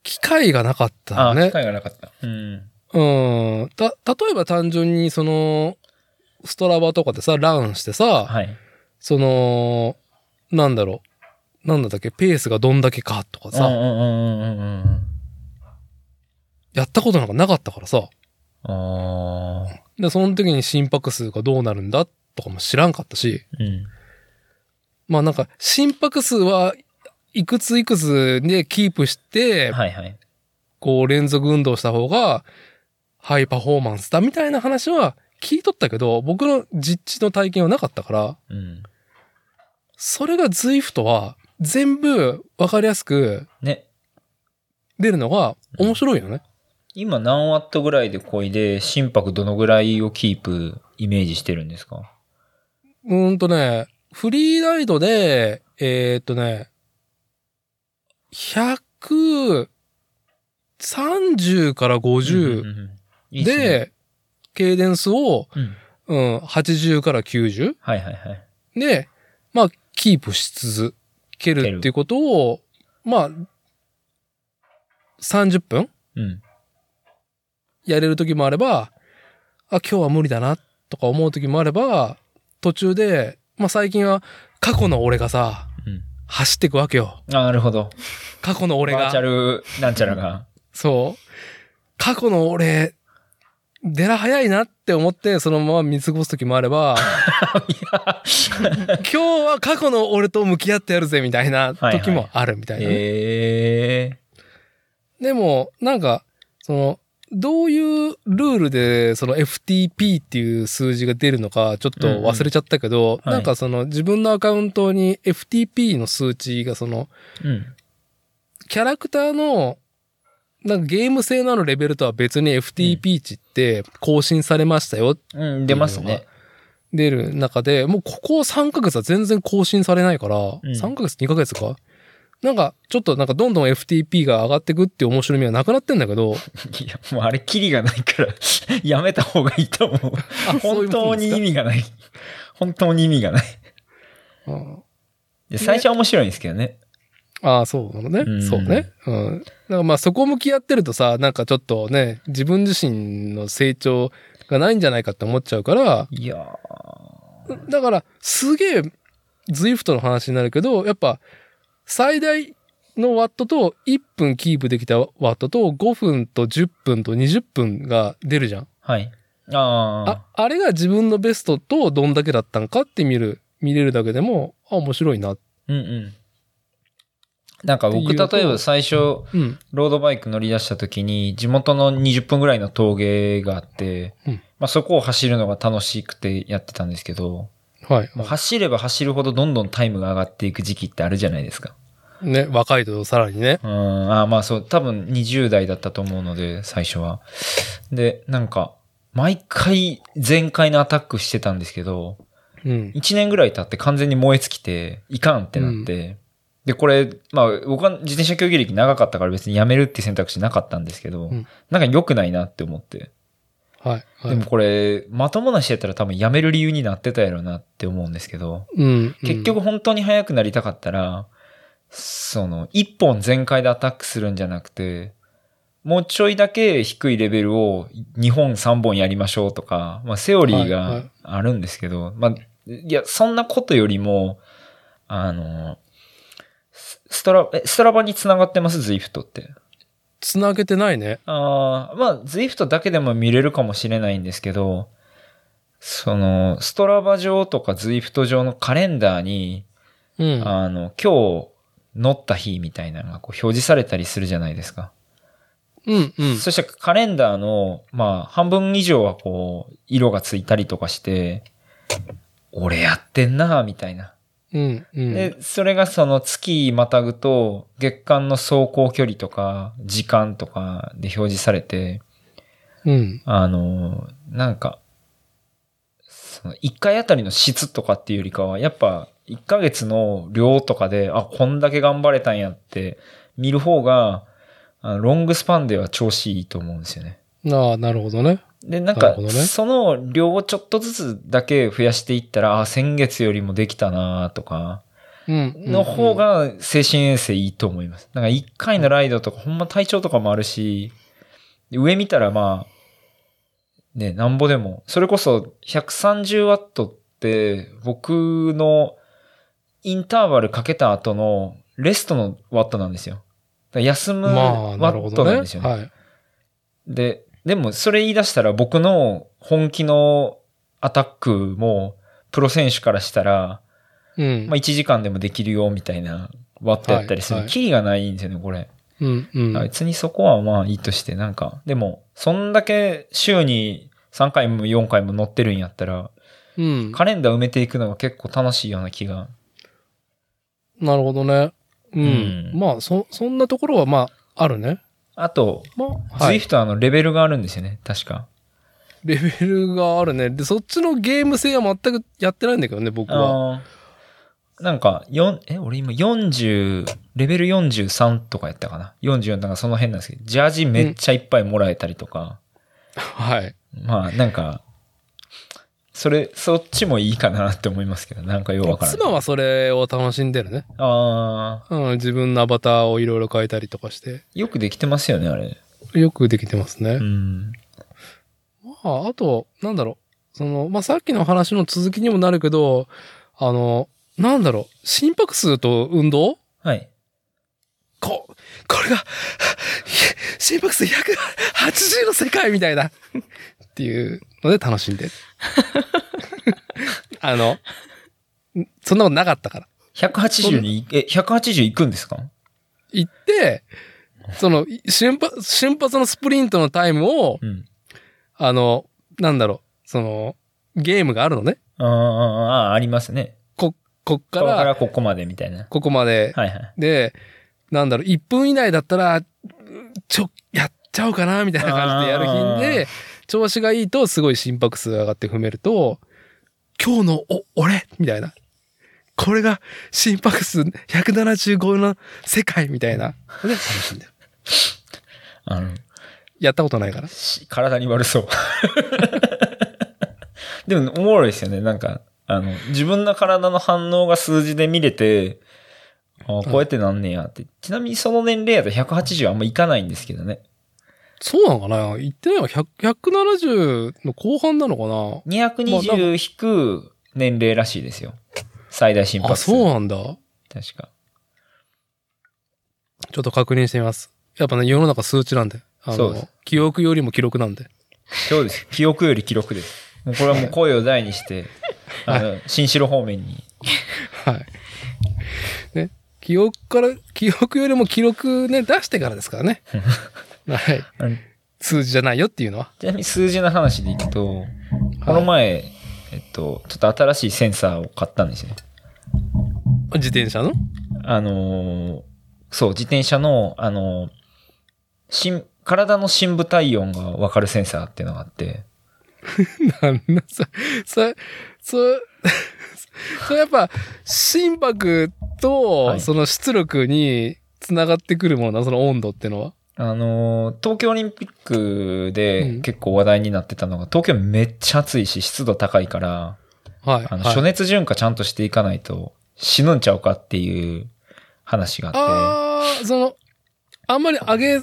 機会がなかったね機。会がなかった。うん。うん。た、例えば単純にその、ストラバとかでさ、ランしてさ、はい。その、なんだろう。なんだったっけ、ペースがどんだけかとかさ。やったことなんかなかったからさ。で、その時に心拍数がどうなるんだとかも知らんかったし、うん。まあなんか、心拍数はいくついくつでキープして、はいはい。こう連続運動した方が、ハイパフォーマンスだみたいな話は聞いとったけど、僕の実地の体験はなかったから、うん。それが ZWIFT は全部わかりやすくね。出るのが面白いよね。今何ワットぐらいで漕いで、心拍どのぐらいをキープ、イメージしてるんですか？うーんとね、フリーライドで、えーっとね、130からうん50うんうんいいで、ケイデンスを、うん。うん、80から 90? はいはいはい。で、まあ、キープし続けるっていうことを、まあ、30分うん。やれる時もあれば、あ、今日は無理だな、とか思う時もあれば、途中で、まあ最近は過去の俺がさ、うん。走っていくわけよ。あなるほど。過去の俺が。バーチャルなんちゃらが。そう。過去の俺、デラ早いなって思って、そのまま見過ごす時もあれば、今日は過去の俺と向き合ってやるぜみたいな時もあるみたいなね、えでも、なんか、その、どういうルールでその FTP っていう数字が出るのかちょっと忘れちゃったけど、はい。なんかその自分のアカウントに FTP の数値がそのー。うん。キャラクターのなんかゲーム性のあるレベルとは別に FTP 値って更新されましたようん、出ますね。出る中で、もうここ3ヶ月は全然更新されないから、ん3ヶ月 ?2 ヶ月か？なんか、ちょっとなんかどんどん FTP が上がってくっていう面白みはなくなってんだけど、いや、もうあれ、キリがないから、やめた方がいいと思う。本当に意味がない。本当に意味がない。最初は面白いんですけどね。あ、そうなのね。うんそうね。うん。だからまあそこ向き合ってるとさ、なんかちょっとね、自分自身の成長がないんじゃないかって思っちゃうから、いやだからすげえ ZWIFT の話になるけど、やっぱ最大のワットと1分キープできたワットと5分と10分と20分が出るじゃん。はい。ああ。あ、あれが自分のベストとどんだけだったんかって見る、見れるだけでも、あ、面白いな。うんうん。なんか僕、例えば最初、うん。ロードバイク乗り出した時に、地元の20分ぐらいの峠があって、うんまあそこを走るのが楽しくてやってたんですけど、はい。もう走れば走るほどどんどんタイムが上がっていく時期ってあるじゃないですか。ね、若いとさらにね。うん、あまあそう、多分20代だったと思うので、最初は。で、なんか、毎回全開のアタックしてたんですけど、うん。1年ぐらい経って完全に燃え尽きて、いかんってなって、で、これ、まあ僕は自転車競技歴長かったから別にやめるって選択肢なかったんですけど、うんなんか良くないなって思って。はい。はいでもこれ、まともなしやったら多分やめる理由になってたやろうなって思うんですけど、うん。結局本当に速くなりたかったら、その、一本全開でアタックするんじゃなくて、もうちょいだけ低いレベルを2本3本やりましょうとか、まあセオリーはいはがいあるんですけど、まあ、いや、そんなことよりも、あの、スストラ、えストラバに繋がってます ?Zwift って。つなげてないね。ああ、まあ、Zwift だけでも見れるかもしれないんですけど、その、ストラバ上とか Zwift 上のカレンダーに、うん。あの、今日乗った日みたいなのがこう表示されたりするじゃないですか。うん。うん。そしてカレンダーの、まあ、半分以上はこう、色がついたりとかして、俺やってんなみたいな。うん。うん。で、それがその月またぐと、月間の走行距離とか、時間とかで表示されて、うん。あの、なんか、その1回あたりの質とかっていうよりかは、やっぱ1ヶ月の量とかで、あ、こんだけ頑張れたんやって見る方が、あのロングスパンでは調子いいと思うんですよね。ああ、なるほどね。で、なんか、その量をちょっとずつだけ増やしていったら、あ、先月よりもできたなとか、うん。の方が精神衛生いいと思います。なんか1回のライドとか、ほんま体調とかもあるし、で上見たらまあ、ね、なんぼでも、それこそ130ワットって僕のインターバルかけた後のレストのワットなんですよ。休むまあ、ワなるほット。なんですよね。はい。で、でもそれ言い出したら僕の本気のアタックもプロ選手からしたら、うんまあ、。1時間でもできるよみたいなワットやったりする。キリがないんですよね、これ。うん。うん。別にそこはまあいいとして、なんか、でも、そんだけ週に3回も4回も乗ってるんやったら、うん。カレンダー埋めていくのが結構楽しいような気が。なるほどね。うん。うんまあ、そ、そんなところはまあ、あるね。あと、まあ、はい。Zwift はあのレベルがあるんですよね、確か。レベルがあるね。で、そっちのゲーム性は全くやってないんだけどね、僕は。なんか、四え、俺今40、レベル43とかやったかな。44なんかその辺なんですけど、ジャージめっちゃいっぱいもらえたりとか、はい。まあなんか、それ、そっちもいいかなって思いますけど、なんかようわからない。妻はそれを楽しんでるね。ああ、うん、自分のアバターをいろいろ変えたりとかして。よくできてますよね、あれ。よくできてますね。うん。あ、あと、なんだろう。その、まあ、さっきの話の続きにもなるけど、あの、なんだろう。心拍数と運動？はい。こ、これが、心拍数180の世界みたいな。っていうので楽しんでる。あの、そんなことなかったから。180に、え、180いくんですか？行って、その、瞬発、瞬発のスプリントのタイムを、うん。あの、なんだろう、その、ゲームがあるのね。あーあー、ありますね。こ、こっかここからら、ここまでみたいな。ここまで。はいはい。で、なんだろう、1分以内だったら、ちょ、やっちゃおうかな、みたいな感じでやる日あで、調子がいいとすごい心拍数が上がって踏めると、今日のお、俺みたいな。これが心拍数175の世界みたいな。で、楽しんでる。あの、やったことないから。し体に悪そう。でも、おもろいですよね。なんか、あの、自分の体の反応が数字で見れて、あこうやってなんねやって。ちなみにその年齢やと180あんまいかないんですけどね。そうなのかな？言ってないわ。100 170の後半なのか220引く年齢らしいですよ。最大心なあ、拍数。そうなんだ。確か。ちょっと確認してみます。やっぱね、世の中数値なんで。あのそうです、記憶よりも記録なんで。そうです。記憶より記録です。もうこれはもう声を大にして、あの、新城方面に。はい。ね。記憶から、記憶よりも記録ね、出してからですからね。はい。数字じゃないよっていうのは？ちなみに数字の話でいくと、この前、えっと、ちょっと新しいセンサーを買ったんですよ。自転車の？あのーそう、自転車の、あのー心体の深部体温がわかるセンサーっていうのがあって、なんだ、そ、そ、そ、それやっぱ、心拍と、はいその出力に繋がってくるものな、その温度ってのは？あのー東京オリンピックうんで結構話題になってたのが、東京めっちゃ暑いし湿度高いから、はい。あの、はい暑熱順化ちゃんとしていかないと死ぬんちゃうかっていう話があって、ああ、その、あんまり上げ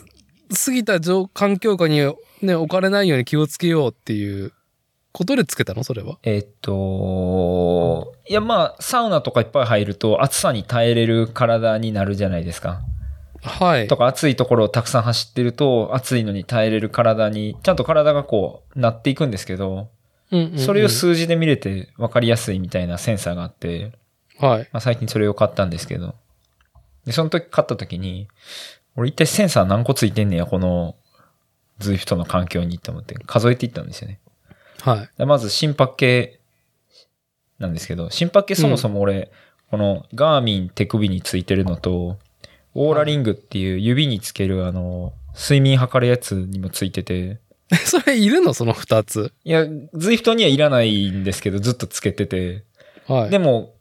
すぎた状環境下にね、置かれないように気をつけようっていうことでつけたの？それは？えっと、いやまあ、サウナとかいっぱい入ると暑さに耐えれる体になるじゃないですか。はいと。か暑いところをたくさん走ってると暑いのに耐えれる体に、ちゃんと体がこうなっていくんですけど、うんうんうんそれを数字で見れて分かりやすいみたいなセンサーがあって、はい。まあ最近それを買ったんですけど、で、その時買った時に、俺一体センサー何個ついてんねや、この ZWIFT の環境にって思って数えていったんですよね。はい。でまず心拍計なんですけど、心拍計そもそも俺、このガーミン手首についてるのと、オーラリングっていう指につけるあの、睡眠測るやつにもついてて、それいるの？その二つ。いや、ZWIFT にはいらないんですけど、ずっとつけてて、はい。でも、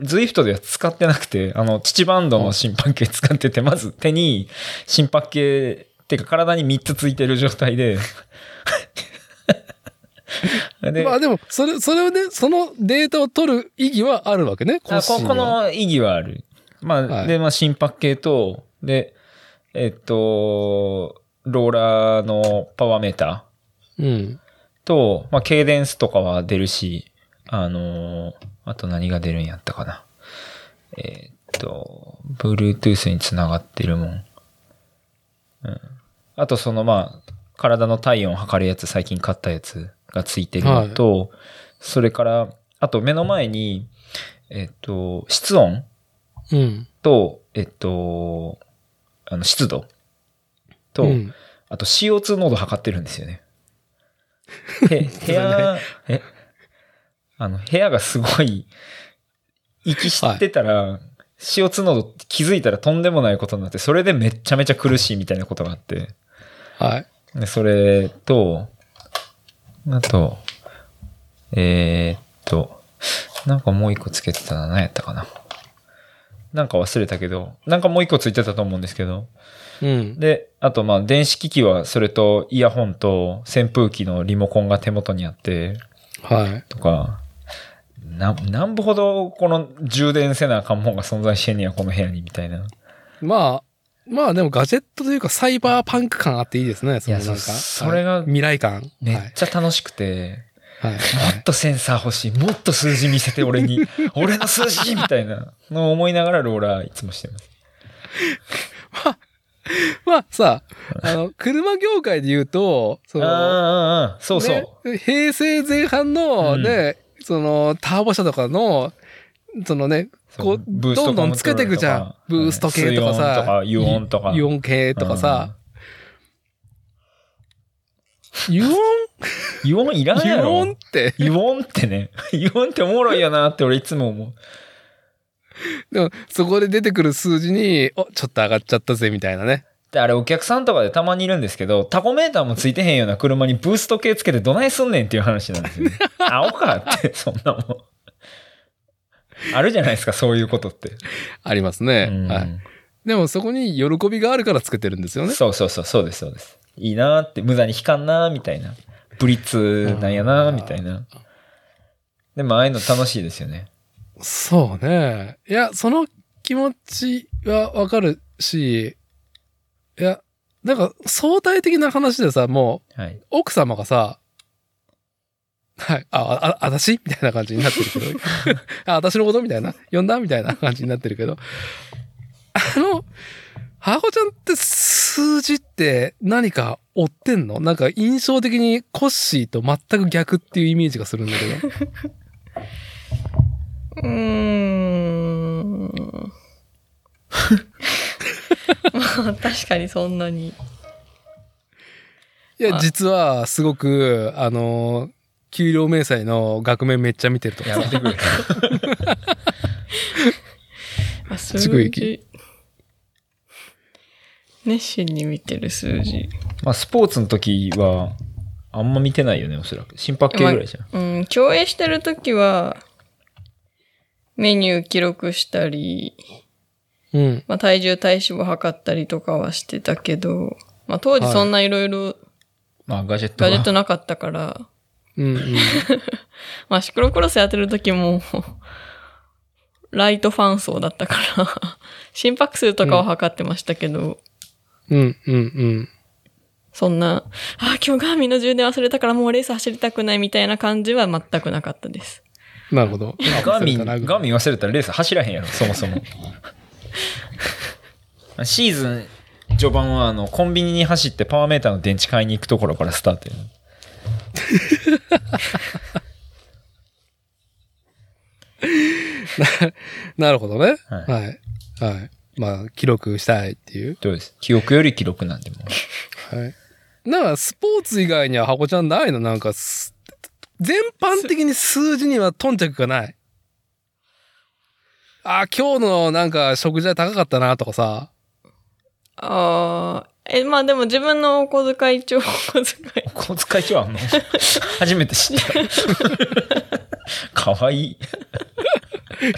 ZWIFT では使ってなくて、あの、父バンドの心拍計使ってて、まず手に心拍計、っていうか体に3つついてる状態で、で、まあでも、それ、それをね、そのデータを取る意義はあるわけね。あこの意義はある。まあ、はいで、まあ、心拍計と、で、えっと、ローラーのパワーメータうん。ーと、まあ、ケイデンスとかは出るし、あのーあと何が出るんやったかな。えっと、Bluetooth につながってるもん。うん。あと、その、まあ、体の体温を測るやつ、最近買ったやつがついてるのと、それから、あと目の前に、えっと、室温うん。と、えっと、あの、湿度と、うんあと CO2 濃度測ってるんですよね。へ部屋、え？あの、部屋がすごい、息してたら、CO2 濃度気づいたらとんでもないことになって、それでめっちゃめちゃ苦しいみたいなことがあって、はい。でそれと、あと、えーっと、なんかもう一個つけてたな。何やったかな。なんか忘れたけど、なんかもう一個ついてたと思うんですけど。うん。で、あとまあ電子機器はそれとイヤホンと扇風機のリモコンが手元にあって、はい。とか、な、なんぼほどこの充電せなあかんもんが存在してんねや、この部屋に、みたいな。まあ、まあでもガジェットというかサイバーパンク感あっていいですね。そのなんか。そそれがはい未来感。めっちゃ楽しくて、はい。はい。もっとセンサー欲しい。もっと数字見せて俺に。俺の数字みたいなのを思いながらローラーいつもしてます。まあさ、あの、車業界で言うと、その、ああああ、そうそう。ね平成前半のうんね、その、ターボ車とかの、そのね、こう、どんどんつけていくじゃん。ブースト系とかさ、水温とか、イオン系とかさ、イオンイオンいらんイやろ。オンって、イオンってね。イオンっておもろいよなって俺いつも思う。でもそこで出てくる数字に、お、ちょっと上がっちゃったぜ、みたいなね。で、あれお客さんとかでたまにいるんですけど、タコメーターもついてへんような車にブースト系つけてどないすんねんっていう話なんですよ、ね。青かって、そんなもん。あるじゃないですか、そういうことって。ありますね。うんはい。でもそこに喜びがあるからつけてるんですよね。そうそうそう、そうです、そうです。いいなーって、無駄に引かんなーみたいな。ブリッツなんやなーみたいな。でも、ああいうの楽しいですよね。そうね。いや、その気持ちはわかるし、いや、なんか相対的な話でさ、もうはい。奥様がさ、はい、あ、あ、あ、私？みたいな感じになってるけど、あ、私のこと？みたいな、呼んだ？みたいな感じになってるけど、あの、ハコちゃんって数字って何か追ってんの？なんか印象的にコッシーと全く逆っていうイメージがするんだけど。うーん。まあ、確かにそんなに。いや、あ実はすごく、あの、給料明細の額面めっちゃ見てるとかやめてくれ。あ数字。熱心に見てる数字。まあ、スポーツの時は、あんま見てないよね、おそらく。心拍計ぐらいじゃん。うん、競泳してるときは、メニュー記録したり、うん。まあ、体重体脂肪測ったりとかはしてたけど、まあ、当時そんないろいろまあ、ガジェットガが。ジェットなかったから、うんうん。まあ、シクロクロスやってる時も、ライトファン層だったから、心拍数とかは測ってましたけど、うんうんうん。そんな、あ、今日ガーミンの充電忘れたからもうレース走りたくないみたいな感じは全くなかったです。なるほど。ガーミン、忘れたなガーミン忘れたらレース走らへんやろ、そもそも。シーズン序盤はあの、コンビニに走ってパワーメーターの電池買いに行くところからスタートや ななるほどね。ははい。はい。まあ、記録したいっていう。どうです記憶より記録なんでもう。はい。なんか、スポーツ以外にはハコちゃんないの？なんかす、全般的に数字には頓着がない。あ、今日のなんか食事代高かったなとかさ。ああ、え、まあでも自分のお小遣い帳、お小遣い。お小遣い帳あんの？初めて知った。かわいい。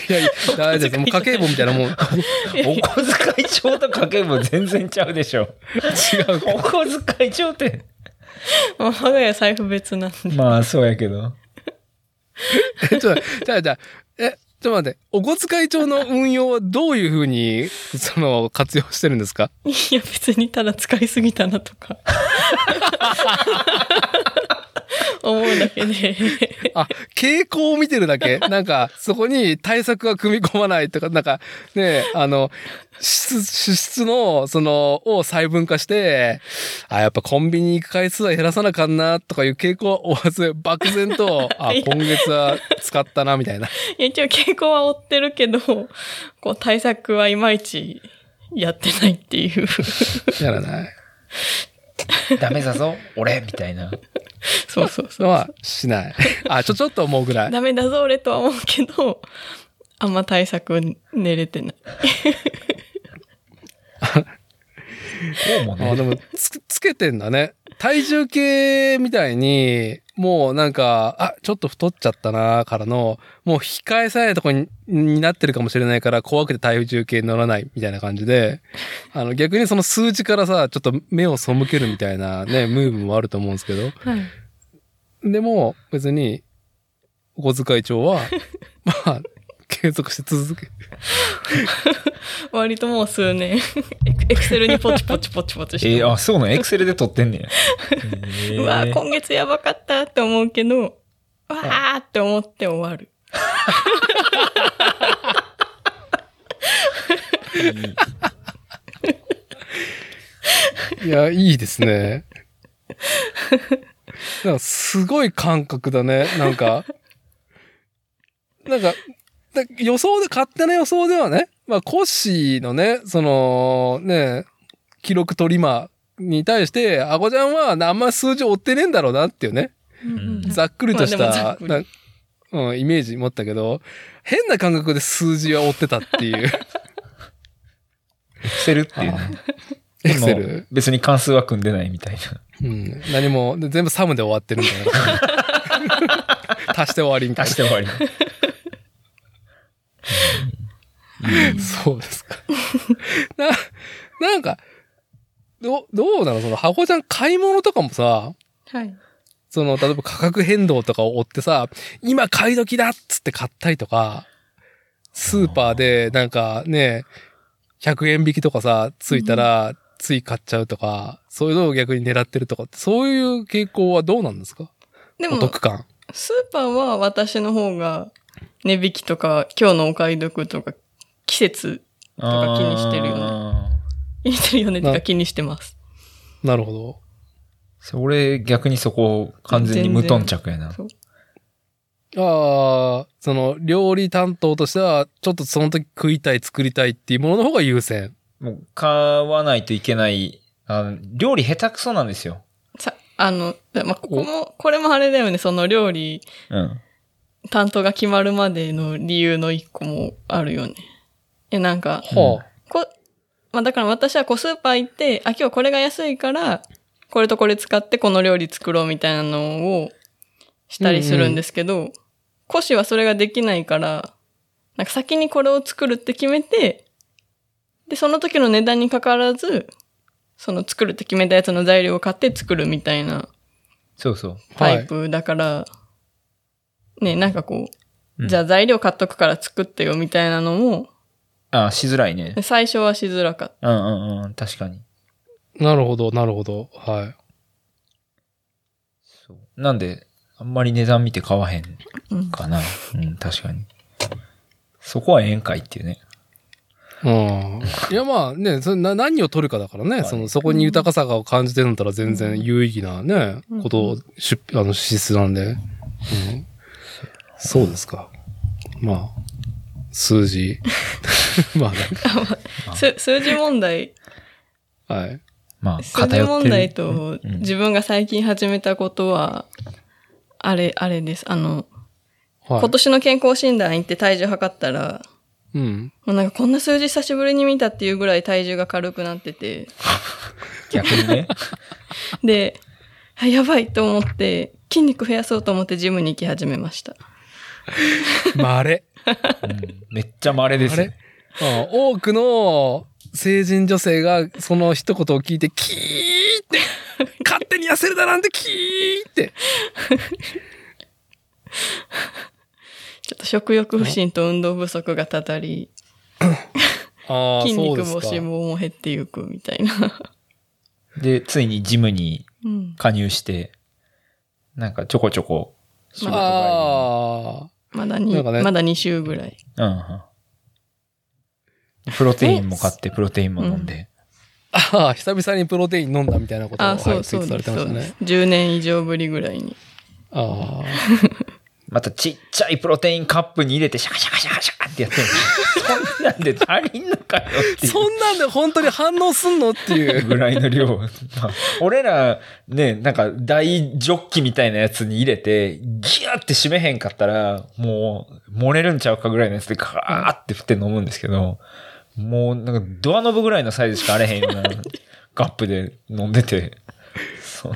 いやいや、大丈夫です。もう家計簿みたいなもん。違お小遣い帳と家計簿全然ちゃうでしょ。うか。お小遣い帳って。まあ我が家財布別なんで。まあ、そうやけど。えちょっと、じゃあじゃあ、え、ちょっと待って、お小遣い帳の運用はどういうふうに、その、活用してるんですか？いや別にただ使いすぎたなとか。思うだけで。あ、傾向を見てるだけ？なんか、そこに対策は組み込まないとか、なんか、ね、あの、支出、の、その、を細分化して、あ、やっぱコンビニ行く回数は減らさなあかんな、とかいう傾向は追わず、漠然と、あ、今月は使ったな、みたいな。いや一応傾向は追ってるけど、こう対策はいまいちやってないっていう。やらない。ダメだぞ、俺みたいな。そうそうそう。しない。あ、ちょ、ちょっと思うぐらい。ダメだぞ俺とは思うけど、あんま対策練れてない。こうもあ、ね。でも、つ、つけてんだね。体重計みたいに、もうなんか、あ、ちょっと太っちゃったなからの、もう控えさえないとこに、になってるかもしれないから、怖くて体重計に乗らないみたいな感じで、あの、逆にその数値からさ、ちょっと目を背けるみたいなね、ムーブもあると思うんですけど、はい。でも、別に、お小遣い帳は、まあ、け継続して続け。割ともう数年、エクセルにポチポチポチポチしてえー、あ、そうなの？エクセルで撮ってんねん。え うわー今月やばかったって思うけど、わーって思って終わる。いや、いいですね。なんかすごい感覚だね。なんか、なんか、だ予想で、勝手な予想ではね、まあ、コッシーのね、その、ね、記録トリマーに対して、アゴちゃんはあんま数字追ってねえんだろうなっていうね、んざっくりとしたっ、くりなうん、イメージ持ったけど、変な感覚で数字は追ってたっていう。エクセルっていうね。エクセル。別に関数は組んでないみたいな。うん。何も、で全部サムで終わってるみたいな。足して終わりみたい足して終わり。な。そうですか。な、なんか、ど、どうなの？その、箱ちゃん買い物とかもさ、はい。その、例えば価格変動とかを追ってさ、今買い時だっつって買ったりとか、スーパーでなんかね、100円引きとかさ、ついたら、つい買っちゃうとか、そういうのを逆に狙ってるとかそういう傾向はどうなんですか？おでも、得感。スーパーは私の方が値引きとか、今日のお買い得とか、季節とか気にしてるよね気にしてるよねってなか気にしてます。なるほど。そ俺逆にそこ完全に無頓着やな。ああ、その、料理担当としては、ちょっとその時食いたい、作りたいっていうものの方が優先。もう買わないといけない。あの料理下手くそなんですよ。さ、あの、まあ、ここも、これもあれだよね、その料理うん。担当が決まるまでの理由の一個もあるよね。え、なんか、はこ、まあだから私はこうスーパー行って、あ、今日これが安いから、これとこれ使ってこの料理作ろうみたいなのをしたりするんですけど、コシはそれができないから、なんか先にこれを作るって決めて、で、その時の値段にかかわらず、その作るって決めたやつの材料を買って作るみたいなそうそう。タイプだから、ね、なんかこう、うんじゃあ材料買っとくから作ってよみたいなのも、あ、しづらいね。最初はしづらかった。うんうんうん。確かに。あ。なるほど、なるほど。はい。そう。なんで、あんまり値段見て買わへんうんかな。うん、確かに。そこはええんかいっていうね。うん。いや、まあね、それな何を取るかだからね、いその、そこに豊かさが感じてるんだったら全然有意義なね、うんことを、出、あの、支出なんで。うん。そうですか。まあ、数字。まあね。す数字問題、はい。まあ、数字。問題とうん自分が最近始めたことは、あれ、あれです。あの、はい。今年の健康診断行って体重測ったら、うん。もうなんかこんな数字久しぶりに見たっていうぐらい体重が軽くなってて、逆にね。で、あやばいと思って、筋肉増やそうと思ってジムに行き始めました。まれ。うんめっちゃ稀ですよあれ。うん多くの成人女性がその一言を聞いて、キーって、勝手に痩せるだなんてキーって。ちょっと食欲不振と運動不足がたたり、筋。肉も脂肪も減っていくみたいな。で、ついにジムにうん。加入して、なんかちょこちょこ仕事帰りにあまだに、なんかねまだ2週ぐらい。うんうん。プロテインも買って、プロテインも飲んで。あ。ああ、久々にプロテイン飲んだみたいなことを、あ、そうはい、ツイート。されてましたねそうです。。10年以上ぶりぐらいに。ああ。またちっちゃいプロテインカップに入れてシャカシャカシャカシャカってやってるそんなんで足りんのかよってそんなんで本当に反応すんのっていう。ぐらいの量。まあ俺らね、なんか大ジョッキみたいなやつに入れて、ギューって締めへんかったら、もう漏れるんちゃうかぐらいのやつでガーって振って飲むんですけど、もうなんかドアノブぐらいのサイズしかあれへんようなカップで飲んでて。そう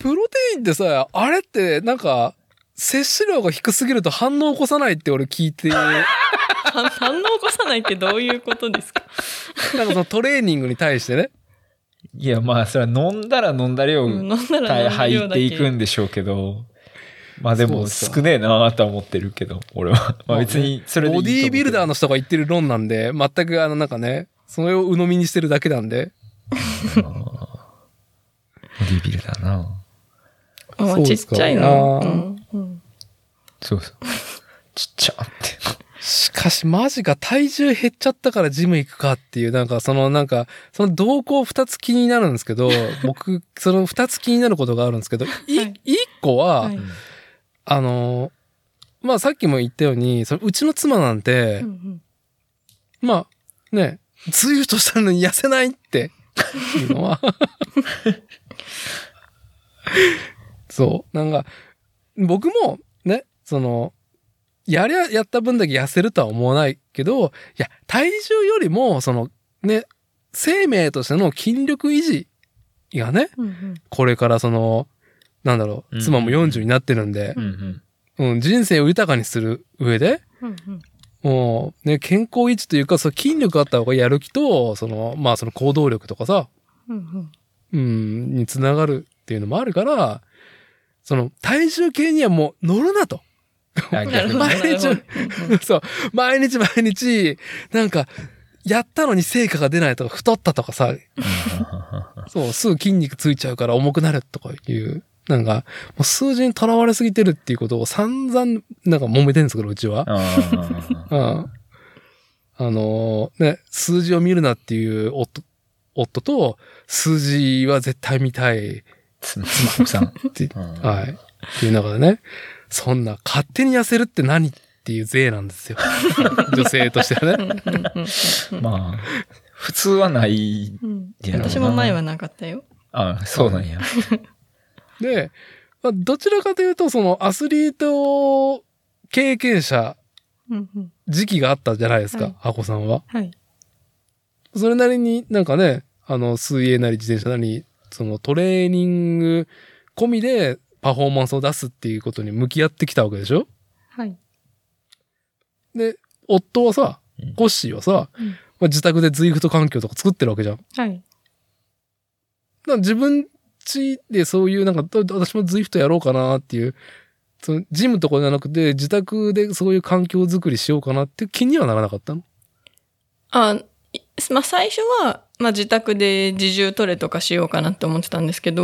プロテインってさ、あれってなんか、摂取量が低すぎると反応を起こさないって俺聞いて、なんか反反応起こさないってどういうことですか？そのトレーニングに対してね。いや、まあ、それは飲んだら飲んだ量、うん飲んだら飲んだ入っていくんでしょうけど、まあでも少ねえなとは思ってるけど、俺は。まあ別にそれでいいボディービルダーの。の人が言ってる論なんで、全くあのなんかね、それを鵜呑みにしてるだけなんで。ボディービルダーなあちっちゃいあの。ーうんうんそうそう。ちっちゃって。しかしマジか体重減っちゃったからジム行くかっていう、なんかそのなんか、その動向二つ気になるんですけど、僕、その二つ気になることがあるんですけど、いはい一個は、はいあの、まあさっきも言ったように、そのうちの妻なんて、うんうんまあね、ツイートしたのに痩せないって いうのは。そう。なんか、僕もね、その、やりゃやった分だけ痩せるとは思わないけど、いや、体重よりも、その、ね、生命としての筋力維持がね、うんうん。これからその、なんだろう、うん妻も40になってるんでう、んうん。うん、人生を豊かにする上で、うんうん。もう、ね、健康維持というか、その筋力あった方がやる気と、その、まあその行動力とかさ、うんうん。うん、につながるっていうのもあるから、その、体重計にはもう乗るなと。毎日 そう。毎日毎日、なんか、やったのに成果が出ないとか、太ったとかさ、そう、すぐ筋肉ついちゃうから重くなるとかいう、なんか、もう数字にとらわれすぎてるっていうことを散々、なんか揉めてるんですけど、うちは。うん。あのーね、数字を見るなっていう夫、夫と、数字は絶対見たいつま、奥さん。って、うんはい。っていう中でね、そんな勝手に痩せるって何っていう税なんですよ。女性としてはね。まあ、普通はない。うんやろうな私も前はなかったよ。あそうなんや。で、まあ、どちらかというと、そのアスリート経験者時期があったじゃないですか、はいさんは。はい。それなりになんかね、あの、水泳なり自転車なり、そのトレーニング込みでパフォーマンスを出すっていうことに向き合ってきたわけでしょ？はい。で、夫はさうん、コッシーはさ、うんまあ、自宅でズイフト環境とか作ってるわけじゃん。はい。ら自分家でそういうなんか、だ私もズイフトやろうかなっていう、そのジムとかじゃなくて自宅でそういう環境づくりしようかなっていう気にはならなかったの？あ、いまあ最初は、まあ自宅で自重トレとかしようかなって思ってたんですけど、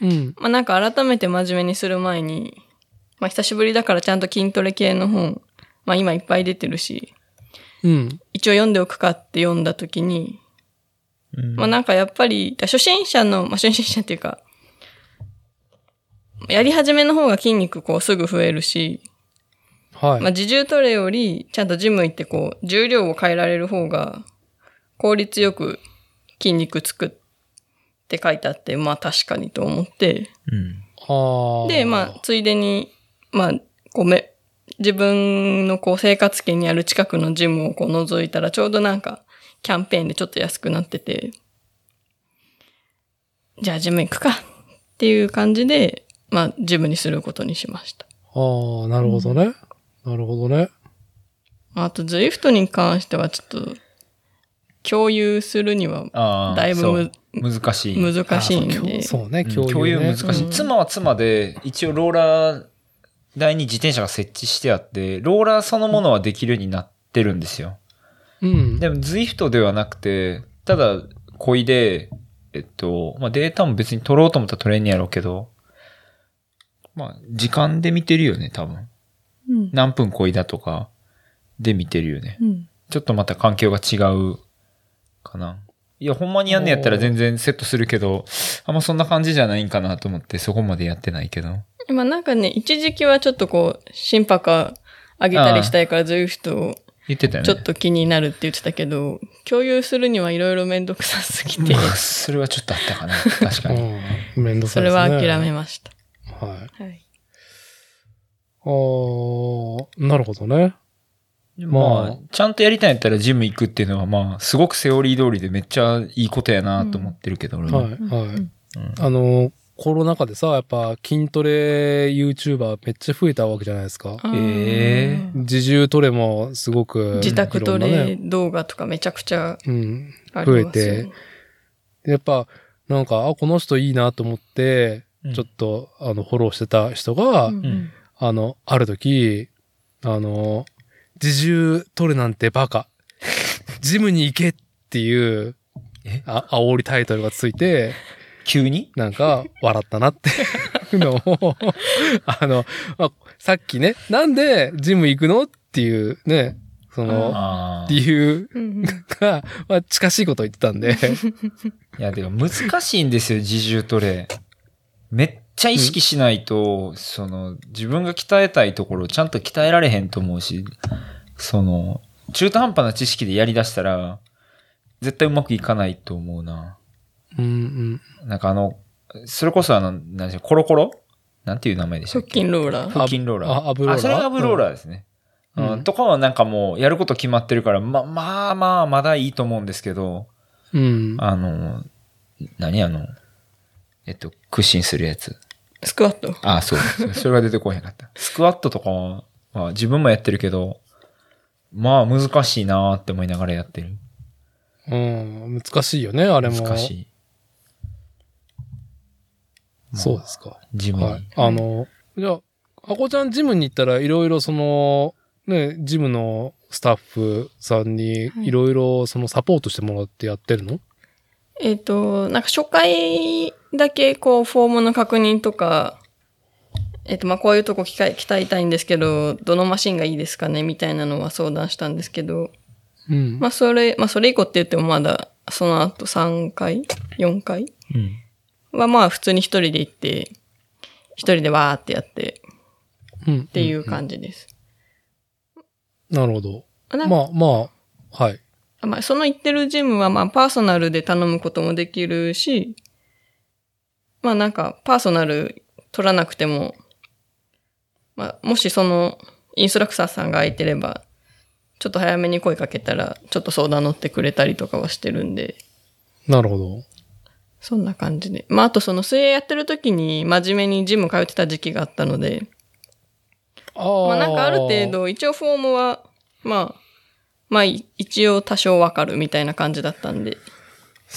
うん。まあなんか改めて真面目にする前に、まあ久しぶりだからちゃんと筋トレ系の本、まあ今いっぱい出てるし、うん。一応読んでおくかって読んだ時に、まあなんかやっぱり、初心者の、まあ初心者っていうか、やり始めの方が筋肉こうすぐ増えるし、はい。まあ自重トレよりちゃんとジム行ってこう重量を変えられる方が効率よく筋肉つくって書いてあって、まあ確かにと思って、うん。で、まあついでに、まあこうめ、自分のこう生活圏にある近くのジムをこう覗いたらちょうどなんかキャンペーンでちょっと安くなってて、じゃあジム行くかっていう感じで、まあジムにすることにしました。ああ、なるほどね。なるほどね。あと、ズイフトに関してはちょっと、共有するにはああ、だいぶ難しい。難しいんあそうで。そうね、うん共有、ね。共有難しい。うん妻は妻で、一応ローラー台に自転車が設置してあって、ローラーそのものはできるようになってるんですよ。うん。でも、ZWIFT ではなくて、ただ、こいで、えっと、まあ、データも別に取ろうと思ったら取れんねやろうけど、まあ、時間で見てるよね、多分。うん。何分こいだとか、で見てるよね。うん。ちょっとまた環境が違うかな。いや、ほんまにやんねやったら全然セットするけど、あんまそんな感じじゃないんかなと思って、そこまでやってないけど。まあなんかね、一時期はちょっとこう、心拍上げたりしたいから、ズイフトを言ってたよね。ちょっと気になるって言ってたけど、共有するにはいろいろめんどくさすぎて、まあ、それはちょっとあったかな。確かに。うん。めんどくさそれいですね。は諦めました。はい。はい。ああ、なるほどね。ままあ、ちゃんとやりたいんやったらジム行くっていうのは、まあ、すごくセオリー通りでめっちゃいいことやなと思ってるけど、俺は。はい、はい。うん。あの、コロナ禍でさ、やっぱ筋トレ YouTuber めっちゃ増えたわけじゃないですか。あー。え自重トレもすごく、自宅トレ動画とかめちゃくちゃうん。ありますよね。増えて。やっぱ、なんか、あ、この人いいなと思って、ちょっと、あの、フォローしてた人が、うん。うん。あの、ある時、あの、自重取るなんてバカ。ジムに行けっていう、え？あ、煽りタイトルがついて、急に？なんか、笑ったなっていう のを、あの、まあ、さっきね、なんでジム行くのっていうね、その。理由が、まあ、近しいことを言ってたんで、いや、でも難しいんですよ、自重トレ。めっちゃ意識しないと、その、自分が鍛えたいところをちゃんと鍛えられへんと思うし、その、中途半端な知識でやり出したら、絶対うまくいかないと思うな。うんうん。なんかあの、それこそあの、なんでしょう、コロコロ？なんていう名前でしたっ腹け筋ローラー。腹筋ローラー。あアブローラーあ、それがアブローラーですね。うんうんとかはなんかもう、やること決まってるから、ま、まあまあ、まだいいと思うんですけど、うん。あの、何あの、えっと、屈伸するやつ。スクワット。あ、そう。そそれが出てこへんかった。スクワットとかは、まあ、自分もやってるけど、まあ難しいなーって思いながらやってる。うん。難しいよね、あれも。難しい。まあそうですか。ジムに。はい。あの、じゃあ、あこちゃんジムに行ったらいろいろその、ね、ジムのスタッフさんにはいいろいろそのサポートしてもらってやってるの、えっ、と、なんか初回だけこうフォームの確認とか、えっ、と、まあ、こういうとこ鍛え鍛えたいんですけど、どのマシンがいいですかねみたいなのは相談したんですけど、うん。まあ、それ、まあ、それ以降って言ってもまだ、その後3回 ?4 回？うん。はまあ、普通に一人で行って、一人でわーってやってうん。っっていう感じです。なるほど。まあまあ、はい。まあ、その行ってるジムは、まあ、パーソナルで頼むこともできるし、まあ、なんか、パーソナル取らなくても、まあ、もしその、インストラクターさんが空いてれば、ちょっと早めに声かけたら、ちょっと相談乗ってくれたりとかはしてるんで、なるほど。そんな感じで。まあ、あとその水泳やってる時に真面目にジム通ってた時期があったので、ああ。まあなんかある程。度、一応フォームは、まあ、まあい一応多少わかるみたいな感じだったんで。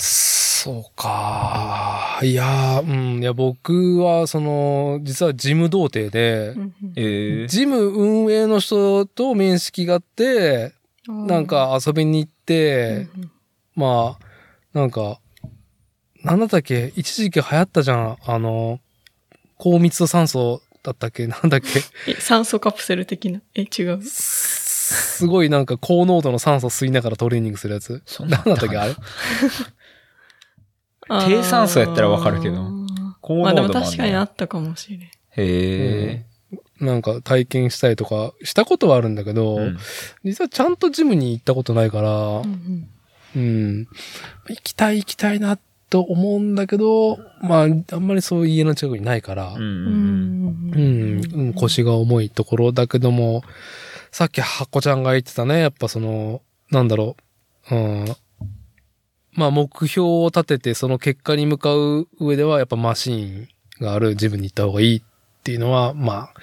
そうか。いやー、うん。いや、僕は、その、実はジム童貞で、ええジム運営の人と面識があって、なん、か遊びに行って、まあ、なんか、なんだったっけ？一時期流行ったじゃん。あの、高密度酸素だったっけ？なんだっけ？え、酸素カプセル的な？え、違う？すごいなんか高濃度の酸素吸いながらトレーニングするやつ。そんなんだったっけ？あれ？低酸素やったらわかるけど。高まあでも濃度もあんね確かにあったかもしれん。へえ。なんか体験したりとかしたことはあるんだけど、うん。実はちゃんとジムに行ったことないから、うんうん。行きたい行きたいなと思うんだけど、まあ、あんまりそういう家の近くにないから、うんううん。ん。うん、うん腰が重いところだけども、さっきハコちゃんが言ってたね、やっぱその、なんだろう、うん。まあ目標を立ててその結果に向かう上ではやっぱマシーンがあるジムに行った方がいいっていうのは、まあ、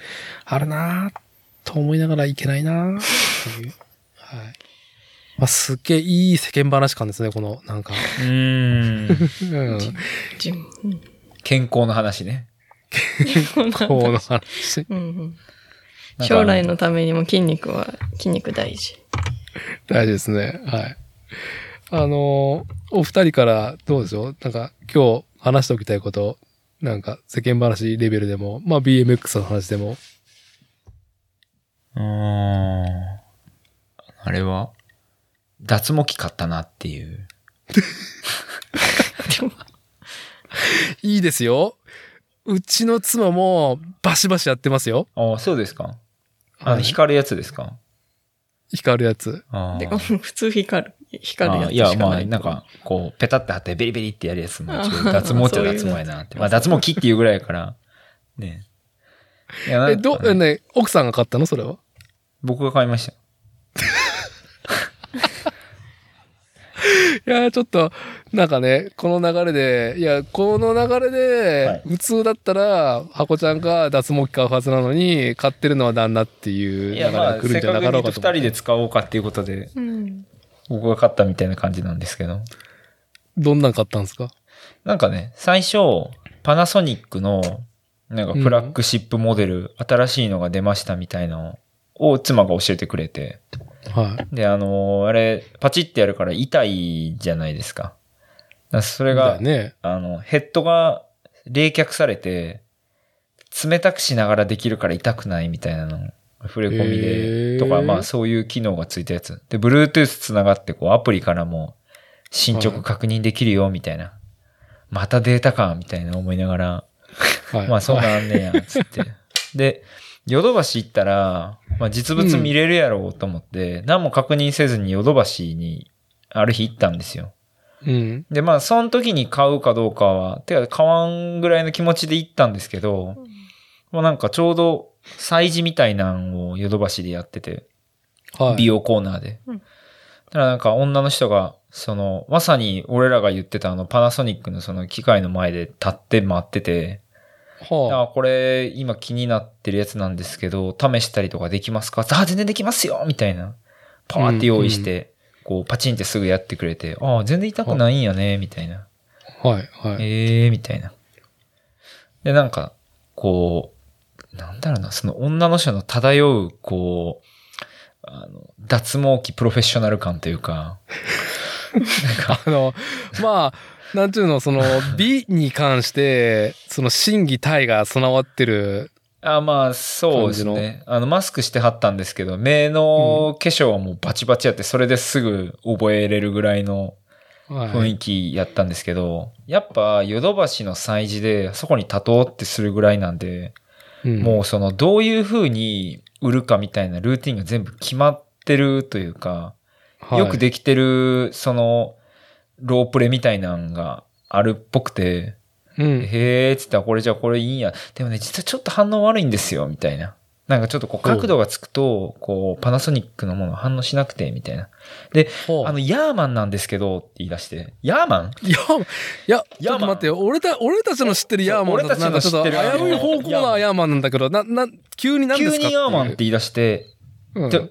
あるなぁと思いながらいけないなぁっていう。はい。まあすっげえいい世間話感ですね、この、なんか。うん。うん。ジム。うん健康の話ね。この話。うんうん将来のためにも筋肉は、筋肉大事。大事ですね。はい。あのーお二人からどうでしょう？なんか今日話しておきたいこと、なんか世間話レベルでも、まあ BMX の話でも。うーん。あれは脱毛器買ったなっていう。いいですよ。うちの妻もバシバシやってますよ。ああ、そうですかあの、はい光るやつですか？光るやつ。ああで普通光る。光るやつあいや、まあ、しかない。なんか、こう、ペタって貼ってベリベリってやるやつも脱毛っちゃ脱毛やなって。まあ、脱毛器っていうぐらいやから、ね。いや、なえ、んど、かね、ね、奥さんが買ったの？それは？僕が買いました。いや、ちょっと、なんかね、この流れで、いや、この流れはいで、普通だったら、箱ちゃんが脱毛器買うはずなのに、買ってるのは旦那っていう流れが来るんじゃなかろうかと思って。人で使おうかっていうことで、うん。僕が買ったみたいな感じなんですけど。どんなん買ったんですか？なんかね、最初、パナソニックの、なんかフラッグシップモデル、新しいのが出ましたみたいなのを妻が教えてくれて。はい。で、あのーあれ、パチってやるから痛いじゃないですか。だからそれだがよ、ね。あの、ヘッドが冷却されて、冷たくしながらできるから痛くないみたいなの、触れ込みへで、ーとか、まあそういう機能がついたやつ。で、Bluetooth つながって、こう、アプリからも進捗確認できるよ、みたいな。またデータか、みたいな思いながら、はい。まあそうはいなんねや、つって。で、ヨドバシ行ったら、まあ実物見れるやろうと思って、何も確認せずにヨドバシにある日行ったんですよ。うん。で、まあその時に買うかどうかは、てか買わんぐらいの気持ちで行ったんですけど、もうなんかちょうど催事みたいなんをヨドバシでやってて、はい。美容コーナーで。うんだからなんか女の人が、その、まさに俺らが言ってたあのパナソニックのその機械の前で立って待ってて、はあ、これ今気になってるやつなんですけど、試したりとかできますか？あ、全然できますよみたいな。パーって用意して、こうパチンってすぐやってくれて、あ、全然痛くないんやね、みたいな。あ。はい。はい。ええー、みたいな。で、なんか、こう、なんだろうな、その女の人の漂う、こう、あの、脱毛器プロフェッショナル感というか、あの、まあ、なんていうの、その、美に関して、その、心技体が備わってる。あまあ、そうですね。あの、マスクしてはったんですけど、目の化粧はもうバチバチやって、それですぐ覚えれるぐらいのはい。雰囲気やったんですけど、やっぱ、ヨドバシの催事で、そこに立とうってするぐらいなんで、うんもうその、どういう風に売るかみたいなルーティンが全部決まってるというか、はいよくできてる、その、ロープレみたいなんがあるっぽくて、うん。へーっつったらこれじゃあこれいいんや。でもね、実はちょっと反応悪いんですよ、みたいな。なんかちょっとこう角度がつくと、こう、パナソニックのもの反応しなくて、みたいな。で、あの、ヤーマンなんですけど、って言い出して、ヤーマン？いや、いや、ちょっと待ってよ。俺た、俺たちの知ってるヤーマンだたちの知ちょっと危うい方向なヤーマンなんだけど、な、な、急に何ですか？急にヤーマンって言い出して、うん。で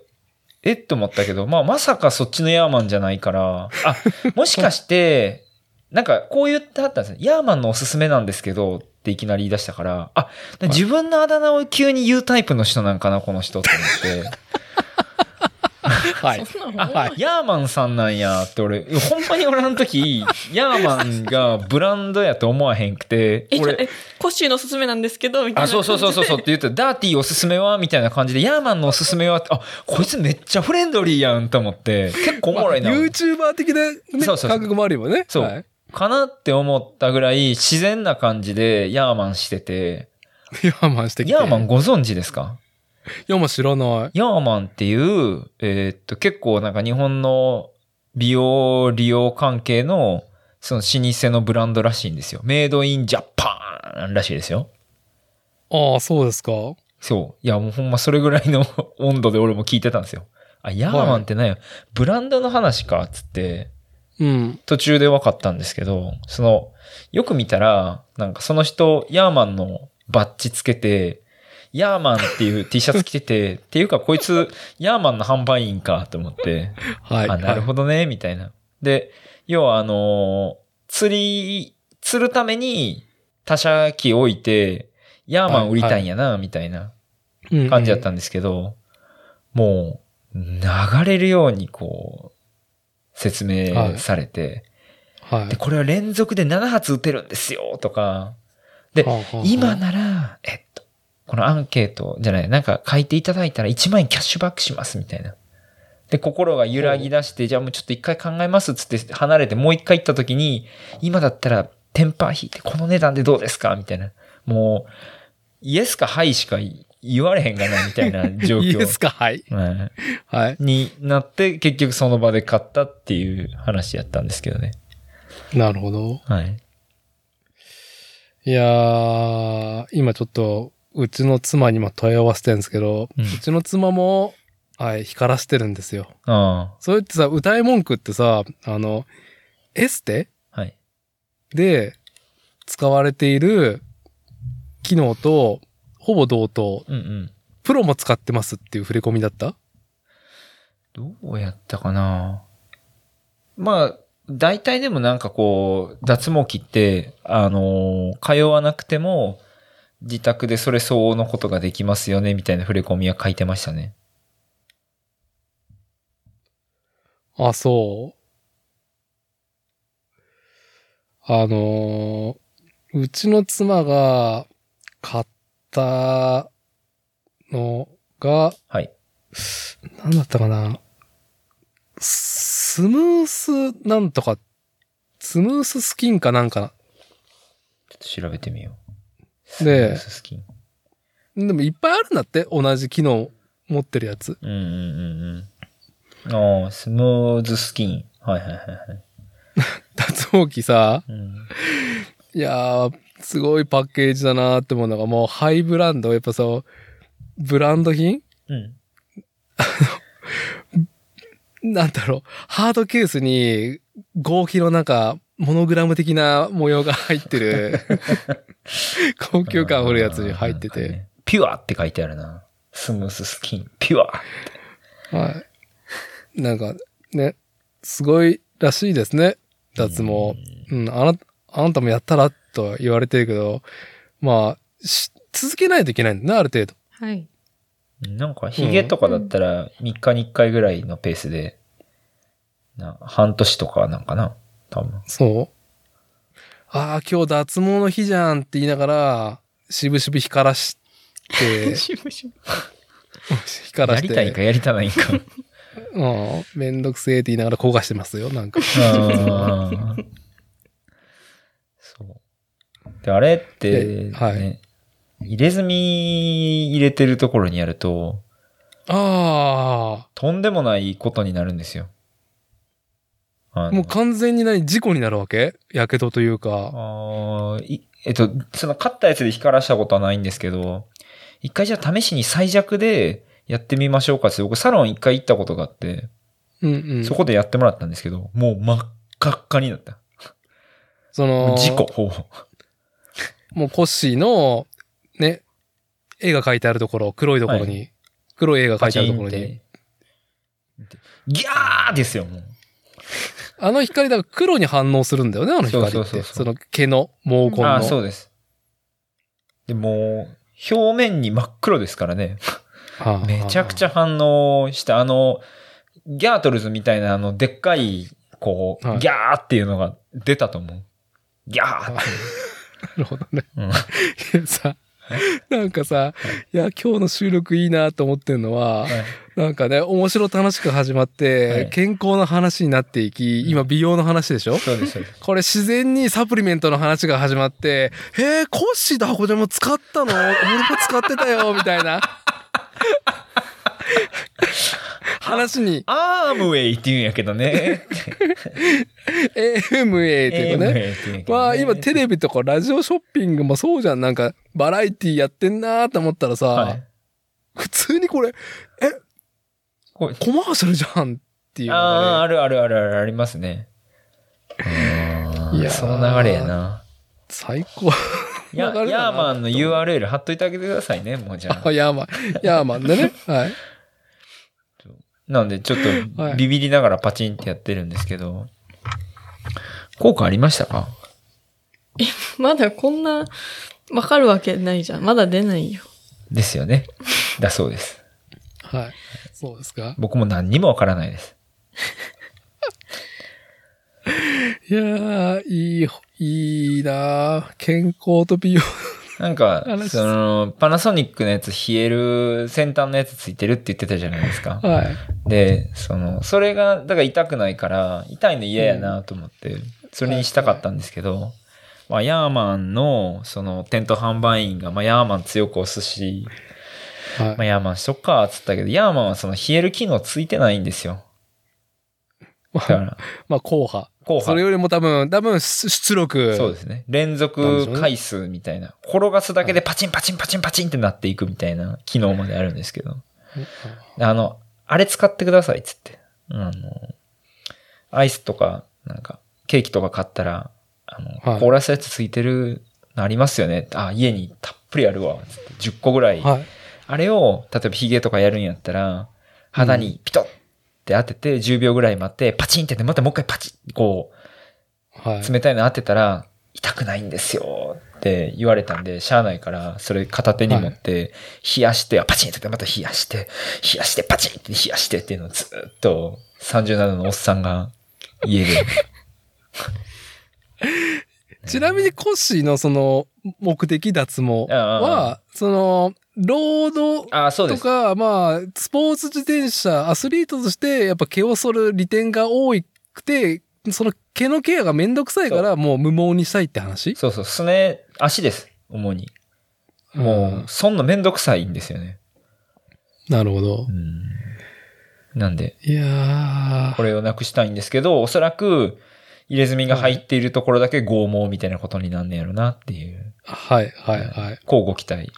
え？っと思ったけど、まあまさかそっちのヤーマンじゃないから、あ、もしかして、なんかこう言ってはったんですね。ヤーマンのおすすめなんですけど、っていきなり言い出したから、あ、自分のあだ名を急に言うタイプの人なんかな、この人って思って。はい。はい。ヤーマンさんなんやって俺、ほんまに俺あの時、ヤーマンがブランドやと思わへんくて、俺、えコッシーのおすすめなんですけど、みたいな。あ、そうそうそうそうそうって言って、ダーティーおすすめはみたいな感じで、ヤーマンのおすすめはあ、こいつめっちゃフレンドリーやんと思って、結構おもろいな。YouTuber 的なねそうそうそう感覚もあるよね。そうはいかなって思ったぐらい自然な感じでヤーマンしてて、ヤーマンしてきて。ヤーマンご存知ですか？ヤーマン知らない。ヤーマンっていう、えーっと、結構なんか日本の美容利用関係の、その老舗のブランドらしいんですよ。メイドインジャパンらしいですよ。ああ、そうですか。そう。いや、もうほんまそれぐらいの 温度で俺も聞いてたんですよ。あ、ヤーマンって何や、ブランドの話か、つって、うん。途中で分かったんですけど、その、よく見たら、なんかその人、ヤーマンのバッジつけて、ヤーマンっていう T シャツ着てて、っていうかこいつ、ヤーマンの販売員かと思って、はい。あ、なるほどね、みたいな。で、要はあのー釣り、釣るために他社機置いて、ヤーマン売りたいんやな、みたいなど感じだったんですけど、もう、流れるようにこう、説明されて、はい。で、これは連続で7発撃てるんですよ、とか。ではあはあはあ今なら、えっと、このアンケートじゃない、なんか書いていただいたら1万円キャッシュバックします、みたいな。で、心が揺らぎ出して、じゃあもうちょっと一回考えますっつって離れてもう一回行った時に、今だったらテンパー引いてこの値段でどうですかみたいな。もう、イエスかハイしか言われへんがな、みたいな状況。いいですか？はい。はいはい。になって、結局その場で買ったっていう話やったんですけどね。なるほど。はい。いやー、今ちょっと、うちの妻にも問い合わせてるんですけど、ううんちの妻も、はい、光らしてるんですよ。あそうやってさ、歌い文句ってさ、あの、エステ？あ。はい。で使われている機能と、ほぼ同等、うんうん。プロも使ってますっていう触れ込みだった？どうやったかな？まあ、大体でもなんかこう、脱毛器って、あのー通わなくても、自宅でそれ相応のことができますよね、みたいな触れ込みは書いてましたね。あ、そう。あのーうちの妻が買ったのが、はい。なんだったかな。スムースなんとか、スムーススキンかなんかちょっと調べてみよう。でススキン。な。でもいっぱいあるんだって、同じ機能持ってるやつ。うんうんうんうん。ああ、スムーズスキン。はいはいはいはい。脱毛器さ、うん、いやー、すごいパッケージだなーって思うのが、もうハイブランド、やっぱそう、ブランド品？うん。なんだろう、ハードケースに合皮のなんか、モノグラム的な模様が入ってる、高級感あるやつに入ってて、ねピュアって書いてあるな。スムーススキン、ピュア。はい。なんか、ね、すごいらしいですね、脱毛。うん、あな、あなたもやったらと言われてるけど、まあ、し続けないといけないんだね、ある程度。はい。なんか、ヒゲとかだったら、3日に1回ぐらいのペースで、な半年とかなんかな多分。そう。ああ、今日脱毛の日じゃんって言いながら、しぶしぶ光らして、しぶしぶ光らして。やりたいんかやりたないんか。うん。めんどくせえって言いながら焦がしてますよ、なんか。で、あれって、ね、ではい入れ墨入れてるところにやると、あとんでもないことになるんですよ。もう完全に何事故になるわけ？やけどというか。あえっと、その買ったやつで光らしたことはないんですけど、一回じゃあ試しに最弱でやってみましょうかって、僕サロン一回行ったことがあって、うんうん。そこでやってもらったんですけど、もう真っ赤っかになった。その、事故、ほぼ。もうコッシーの、ね、絵が描いてあるところ、黒いところに、は黒い絵が描いてあるところに。て。ギャーですよ、もう。あの光だから黒に反応するんだよね、あの光って。そうそうそうその毛の毛根の。ああ、そうです。でもう、表面に真っ黒ですからね。はあめちゃくちゃ反応して、あの、ギャートルズみたいなあの、でっかい、こう、はいギャーっていうのが出たと思う。ギャーって。なるほどね。うん。いやさ、なんかさ、い。や、今日の収録いいなと思ってんのは、はい。なんかね、面白楽しく始まって、はい。健康の話になっていき、今美容の話でしょ？そうです。これ自然にサプリメントの話が始まって、へえ、コッシーと箱ちゃんも使ったの？俺も使ってたよ、みたいな。話に、アームウェイって言うんやけどね。AMA っていうかね。AMA って言うんやけどねまあ今テレビとかラジオショッピングもそうじゃん。なんかバラエティやってんなーって思ったらさ、はい。普通にこれこうコマーシャルじゃんっていうのああ、あるあるあるあるありますね。いやーその流れやな。最高。ヤーマンの URL 貼っといてあげてくださいね、もうじゃああ。ヤーマン。ヤーマンでね。はい。なんで、ちょっ はいとビビりながらパチンってやってるんですけど、効果ありましたか？まだこんな、わかるわけないじゃん。まだ出ないよ。ですよね。だそうです。はい。そうですか？僕も何にもわからないです。いやー、いい、いいなー健康と美容。なんか話、その、パナソニックのやつ冷える先端のやつついてるって言ってたじゃないですか。はい。で、その、それが、だから痛くないから、痛いの嫌やなと思って、それにしたかったんですけど、まあ、ヤーマンの、その、店頭販売員が、まあ、ヤーマン強く押すし、はい。まあ、ヤーマンしとっか、つったけど、ヤーマンはその冷える機能ついてないんですよ。だから、まあ、硬派。後半。それよりも多分、多分、出出力。そうですね。連続回数みたいな。転がすだけでパチンパチンパチンパチンってなっていくみたいな機能まであるんですけど。あの、あれ使ってくださいっつって。あの、アイスとか、なんか、ケーキとか買ったら、あの、はい凍らすやつついてるのありますよね。あ、家にたっぷりあるわ。つって10個ぐらい。はい。あれを、例えばヒゲとかやるんやったら、肌にピトッって当てて、10秒ぐらい待って、パチンってやって、またもう一回パチンこはい。う、冷たいの当てたら、痛くないんですよって言われたんで、しゃあないから、それ片手に持って、冷やして、パチンってやって、また冷やして、冷やして、パチンって冷やしてっていうのをずーっと、37のおっさんが家で。ちなみにコッシーのその目的脱毛は、その、ロード。とか、まあ、スポーツ自転車、アスリートとして、やっぱ毛を剃る利点が多くて、その毛のケアがめんどくさいから、もう無毛にしたいって話？そうそう、すね、足です。主に。もう、そんなめんどくさいんですよね。なるほどう。ん。なんで、いやこれをなくしたいんですけど、おそらく、入れ墨が入っているところだけ剛毛みたいなことになんねやろなっていう。ー。はい、はい、はい。交互期待。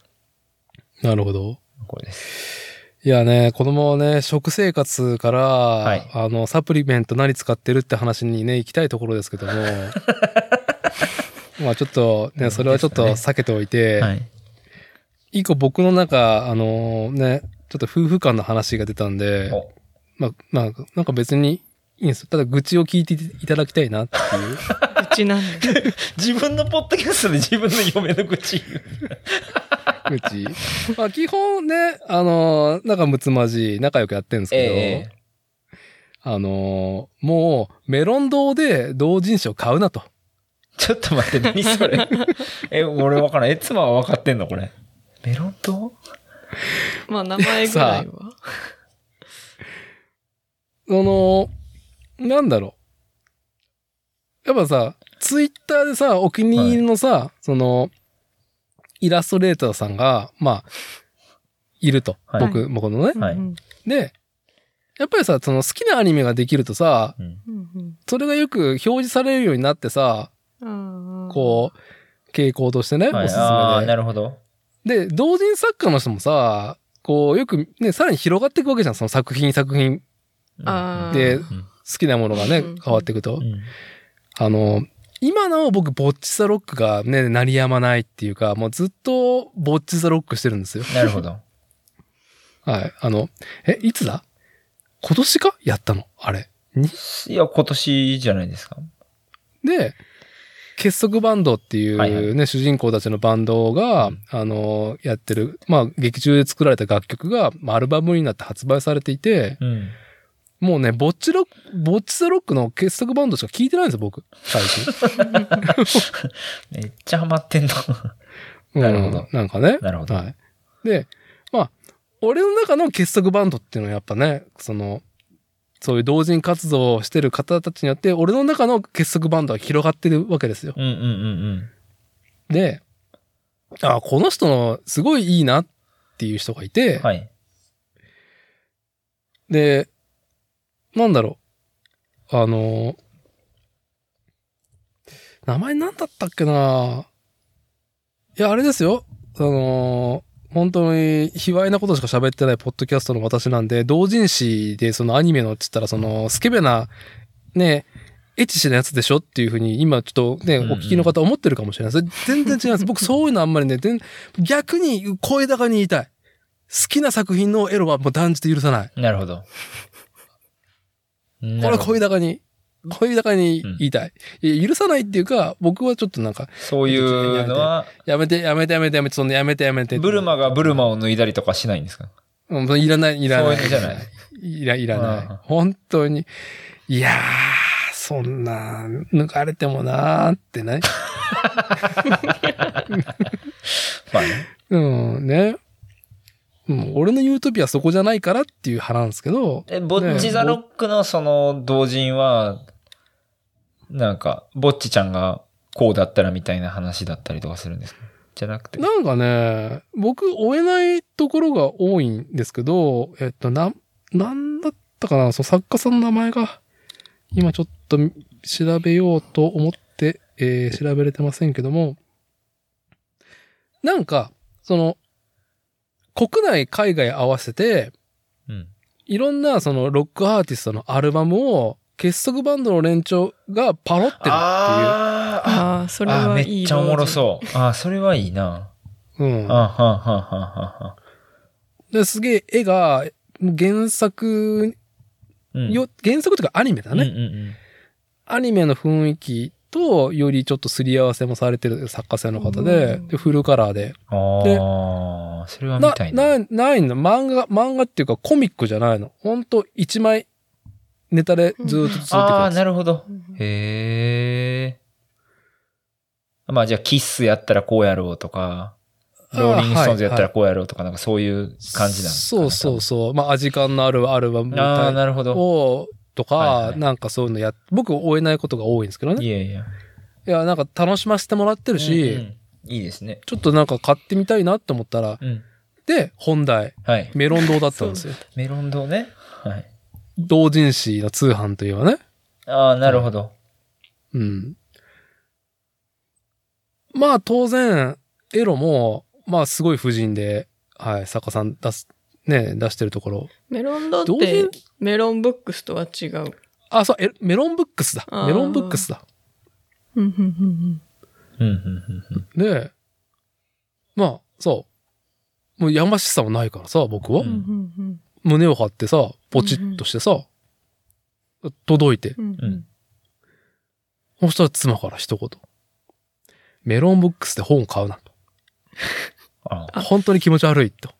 なるほど。これです。いやね、子供ね、食生活から、いあの、サプリメント何使ってるって話にね、行きたいところですけども、まあちょっとね、それはちょっと避けておいて、はい。一個僕の中、あのね、ちょっと夫婦間の話が出たんで、おまあ、まあ、なんか別にいいんですよ。ただ愚痴を聞いていただきたいなっていう。うちなんで。自分のポッドキャストで自分の嫁の愚痴。愚痴。まあ基本ね、あの仲睦まじい、仲良くやってるんですけど、ええあのもうメロン堂で同人誌を買うなと。ちょっと待って、何それ。え、俺わからん。え、妻は分かってんのこれ。メロンとまあ名前ぐらいは。あのなんだろう。やっぱさ、ツイッターでさ、お気に入りのさ、その、イラストレーターさんが、まあ、いると。はい僕、僕のね。はいうんで、やっぱりさ、その好きなアニメができるとさ、うん。うんそれがよく表示されるようになってさ、うんうんこう、傾向としてね、はい。おすすああ、めなるほど。で。で、同人作家の人もさ、こう、よくね、さらに広がっていくわけじゃん、その作品作品、でうん好きなものがねうん、変わっていくとう。んあの、今なお僕、ボッチザロックがね、鳴りやまないっていうか、もうずっとボッチザロックしてるんですよ。なるほど。はい。あの、え、いつだ？今年か？やったの？あれ。に？いや、今年じゃないですか。で、結束バンドっていうね、はいは主人公たちのバンドが、あの、やってる、まあ、劇中で作られた楽曲が、まあ、アルバムになって発売されていて、うん。もうね、ボッチロック、ボッチザロックの結束バンドしか聞いてないんですよ、僕。最近。めっちゃハマってんの。うんなるほどなんかね。なるほどはい。で、まあ、俺の中の結束バンドっていうのはやっぱね、その、そういう同人活動をしてる方たちによって、俺の中の結束バンドが広がってるわけですよ。うんうんうんで、あ、この人のすごいいいなっていう人がいて、うん。はい。で、なんだろう。あの、名前なんだったっけないや、あれですよ。あの、本当に卑猥なことしか喋ってないポッドキャストの私なんで、同人誌でそのアニメのって言ったら、その、スケベな、ね、エッチしてなやつでしょっていうふうに、今ちょっとね、お聞きの方思ってるかもしれないです。全然違います。僕そういうのあんまりね、全逆に声高に言いたい。好きな作品のエロはもう断じて許さない。なるほど。これは声高に、声高に言いたい。いや許さないっていうか、僕はちょっとなんか、そういうのは、やめて、やめて、やめて、やめて、そんなやめて、やめて。ブルマがブルマを脱いだりとかしないんですか？うん、いらない、いらない。そういうのじゃないいら、いらないうん。本当に。いやー、そんな、抜かれてもなーってね。まあね。うん、ね。うん、俺のユートピアそこじゃないからっていう派なんですけど、え、ボッチザロックのその同人は、なんか、ボッチちゃんがこうだったらみたいな話だったりとかするんですか？じゃなくて。なんかね、僕追えないところが多いんですけど、えっと、な、なんだったかな、その作家さんの名前が、今ちょっと調べようと思って、えー調べれてませんけども、なんか、その、国内、海外合わせて、うん。いろんなそのロックアーティストのアルバムを結束バンドの連中がパロってるっていう。あーああ、それあ、めはいい。っちゃおもろそう。あ、それはいいな。うんあ、はんはんはんはんはん。で、すげえ絵が原作うんよ原作とかアニメだね。うんうんアニメの雰囲気と、よりちょっとすり合わせもされてる作家性の方で、うんでフルカラーで。ああ、それは見なたい、な。な、ないの。漫画、漫画っていうかコミックじゃないの。ほんと、一枚、ネタでずっと続いてくるああ、なるほど。うんへえ。まあじゃあ、キッスやったらこうやろうとか、ローリングストーンズやったらこうやろうとか、なんかそういう感じなのかなそうそうそう。まあ、味感のあるアルバムああ、なるほど。を、とか、はいはいなんかそういうのやっ、僕追えないことが多いんですけどね。いやいや。いや、なんか楽しませてもらってるし、うんうんいいですね。ちょっとなんか買ってみたいなって思ったら、うん。で、本題、はい。メロン堂だったんですよ。メロン堂ね。はい。同人誌の通販というのはね。ああ、なるほど。うん。まあ当然、エロも、まあすごい婦人で、はい、作家さん出す、ね、出してるところ。メロンドっ同て人メロンブックスとは違う。あ、そう、えメロンブックスだ。あーメロンブックスだ。うんうんうんうん、うん、うんうん。で、まあ、そう。もうやましさもないからさ、僕は。うんうんうん胸を張ってさ、ポチッとしてさ、届いて。うんうんそしたら妻から一言。メロンブックスで本買うなと。本当に気持ち悪いと。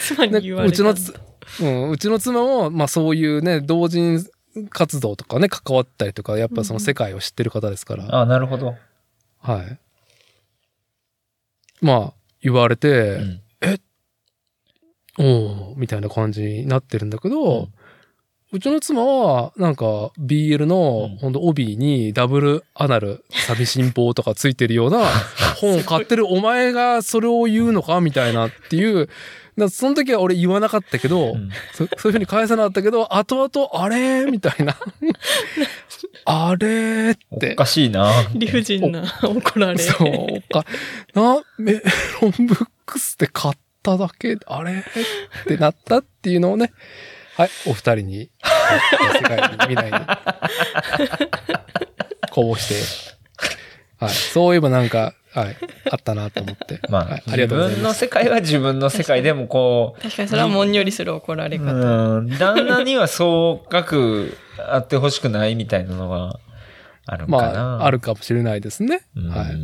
妻にね言われたんだうちのつ、うん、うちの妻も、まあそういうね、同人活動とかね、関わったりとか、やっぱその世界を知ってる方ですから。あ、なるほど。はい。まあ、言われて、うん。おーみたいな感じになってるんだけど、うちの妻は、なんか、BL のうん、ほんと帯にダブルアナル、寂しん坊とかついてるような 本を買ってるお前がそれを言うのか？みたいなっていう、なその時は俺言わなかったけど、うんそそういうふうに返さなかったけど、後々、あれ？みたいな。あれ？っおて。かしいな。理不尽な怒られ。そうか。な、メロンブックスで買っただけ、あれ？ってなったっていうのをね、はい、お二人に、はい世界に未来に、こぼして、はい、そういえばなんか、はい、あったなと思って。まあはい、あり自がとうござい分のます。世界は自分の世界でもこう、確かにそれはもんよりする怒られ方。うん、旦那にはそう書く、あってほしくないみたいなのがあるんかまな。あ、あるかもしれないですね。うん。はい。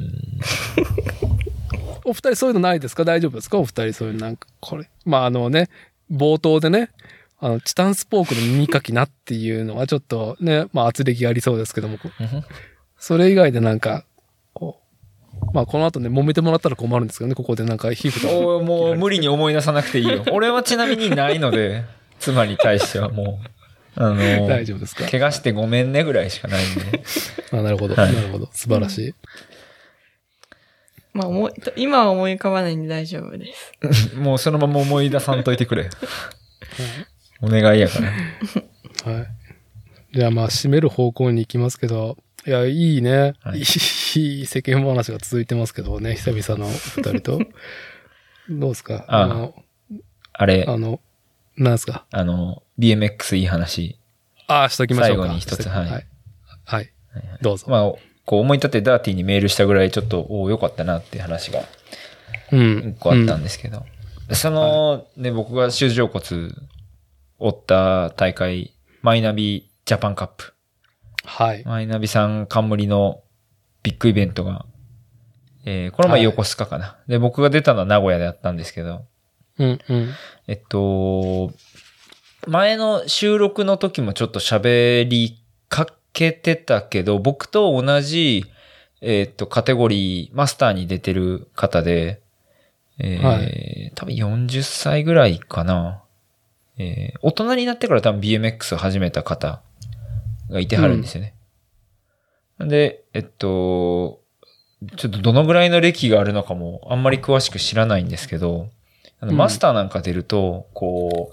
お二人そういうのないですか？大丈夫ですか？お二人そういうなんか、これ。まああのね、冒頭でね、あの、チタンスポークの耳かきなっていうのはちょっとね、まあ圧力がありそうですけども、それ以外でなんか、こう、まあこの後ね、揉めてもらったら困るんですけどね、ここでなんか皮膚と。おもう無理に思い出さなくていいよ。俺はちなみにないので、妻に対してはもう、あの、大丈夫ですか？怪我してごめんねぐらいしかないんで。あなるほど、はいなるほど。素晴らしい。まあ思い、今は思い浮かばないんで大丈夫です。もうそのまま思い出さんといてくれ。お願いやから。はい。じゃあまあ、締める方向に行きますけど、いや、いいね。はいい、い世間話が続いてますけどね、久々の二人と。どうですか？ああの、あれ、あの、なんですか？あの、BMX いい話。ああ、しときましょうか。最後に一つはいはい。はい。どうぞ。まあ、こう思い立ってダーティーにメールしたぐらいちょっと、おお、よかったなっていう話がうん。一個あったんですけど。その、ね、僕が手上骨折った大会、マイナビジャパンカップ。はい。マイナビさん冠のビッグイベントが、えー、この前横須賀かな、で、僕が出たのは名古屋であったんですけど、うんうん。えっと、前の収録の時もちょっと喋りかけてたけど、僕と同じ、えっと、カテゴリー、マスターに出てる方で、えーは多分40歳ぐらいかな。えー大人になってから多分 BMX を始めた方がいてはるんですよね。で、えっと、ちょっとどのぐらいの歴があるのかもあんまり詳しく知らないんですけど、あのうんマスターなんか出ると、こ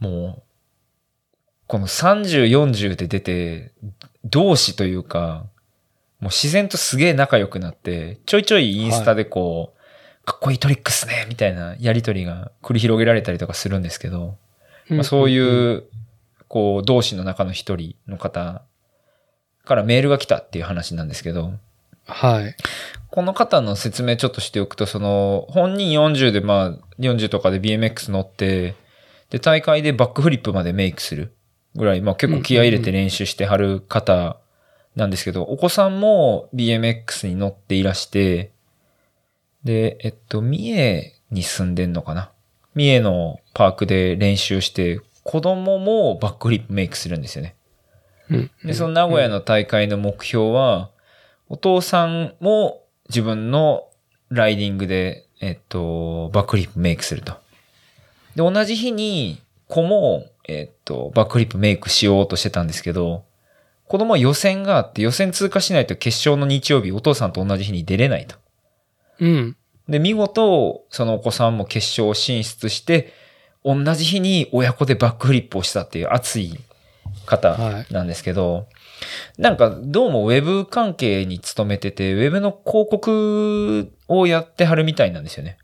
う、もう、この30、40で出て、同志というか、もう自然とすげえ仲良くなって、ちょいちょいインスタでこう、かっこいいトリックっすねみたいなやりとりが繰り広げられたりとかするんですけど、まあ、そういう、こう、同志の中の一人の方からメールが来たっていう話なんですけど、はい。この方の説明ちょっとしておくと、その、本人40で、まあ、40とかで BMX 乗って、で、大会でバックフリップまでメイクするぐらい、まあ結構気合い入れて練習してはる方なんですけど、お子さんも BMX に乗っていらして、で、えっと、三重に住んでんのかな？三重のパークで練習して、子供もバックフリップメイクするんですよね。うん。で、その名古屋の大会の目標は、お父さんも自分のライディングで、えっと、バックフリップメイクすると。で、同じ日に子も、えっと、バックフリップメイクしようとしてたんですけど、子供は予選があって、予選通過しないと決勝の日曜日、お父さんと同じ日に出れないと。うん。で、見事、そのお子さんも決勝進出して、同じ日に親子でバックフリップをしたっていう熱い方なんですけど、なんかどうもウェブ関係に勤めてて、ウェブの広告をやってはるみたいなんですよね。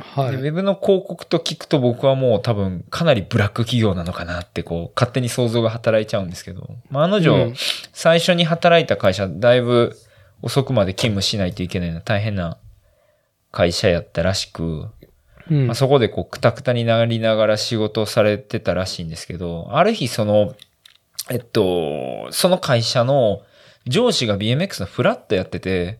はい。でウェブの広告と聞くと僕はもう多分かなりブラック企業なのかなってこう勝手に想像が働いちゃうんですけど、まあ、案の定、うん最初に働いた会社だいぶ遅くまで勤務しないといけないような大変な会社やったらしく、うんまあ、そこでこう、くたくたになりながら仕事をされてたらしいんですけど、ある日その、えっと、その会社の上司が BMX のフラットやってて、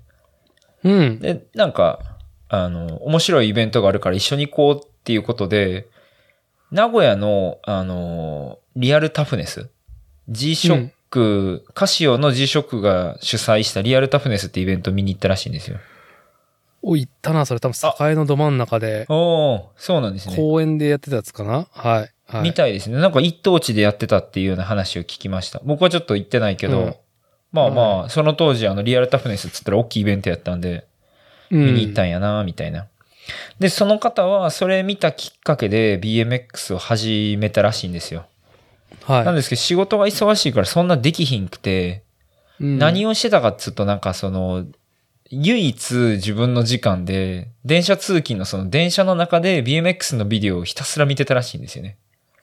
うん。で、なんか、あの、面白いイベントがあるから一緒に行こうっていうことで、名古屋の、あの、リアルタフネス、G-SHOCK、カシオの G-SHOCK が主催したリアルタフネスってイベント見に行ったらしいんですよ。お、行ったな、それ多分栄のど真ん中で、おー、そうなんですね。公園でやってたやつかな？はい。はい。みたいですね。なんか一等地でやってたっていうような話を聞きました。僕はちょっと行ってないけど、うんまあまあ、その当時あのリアルタフネスっつったら大きいイベントやったんで、うん見に行ったんやな、みたいな。で、その方はそれ見たきっかけで BMX を始めたらしいんですよ。はい。なんですけど仕事が忙しいからそんなできひんくて、うん何をしてたかっつうとなんかその、唯一自分の時間で、電車通勤のその電車の中で BMX のビデオをひたすら見てたらしいんですよね。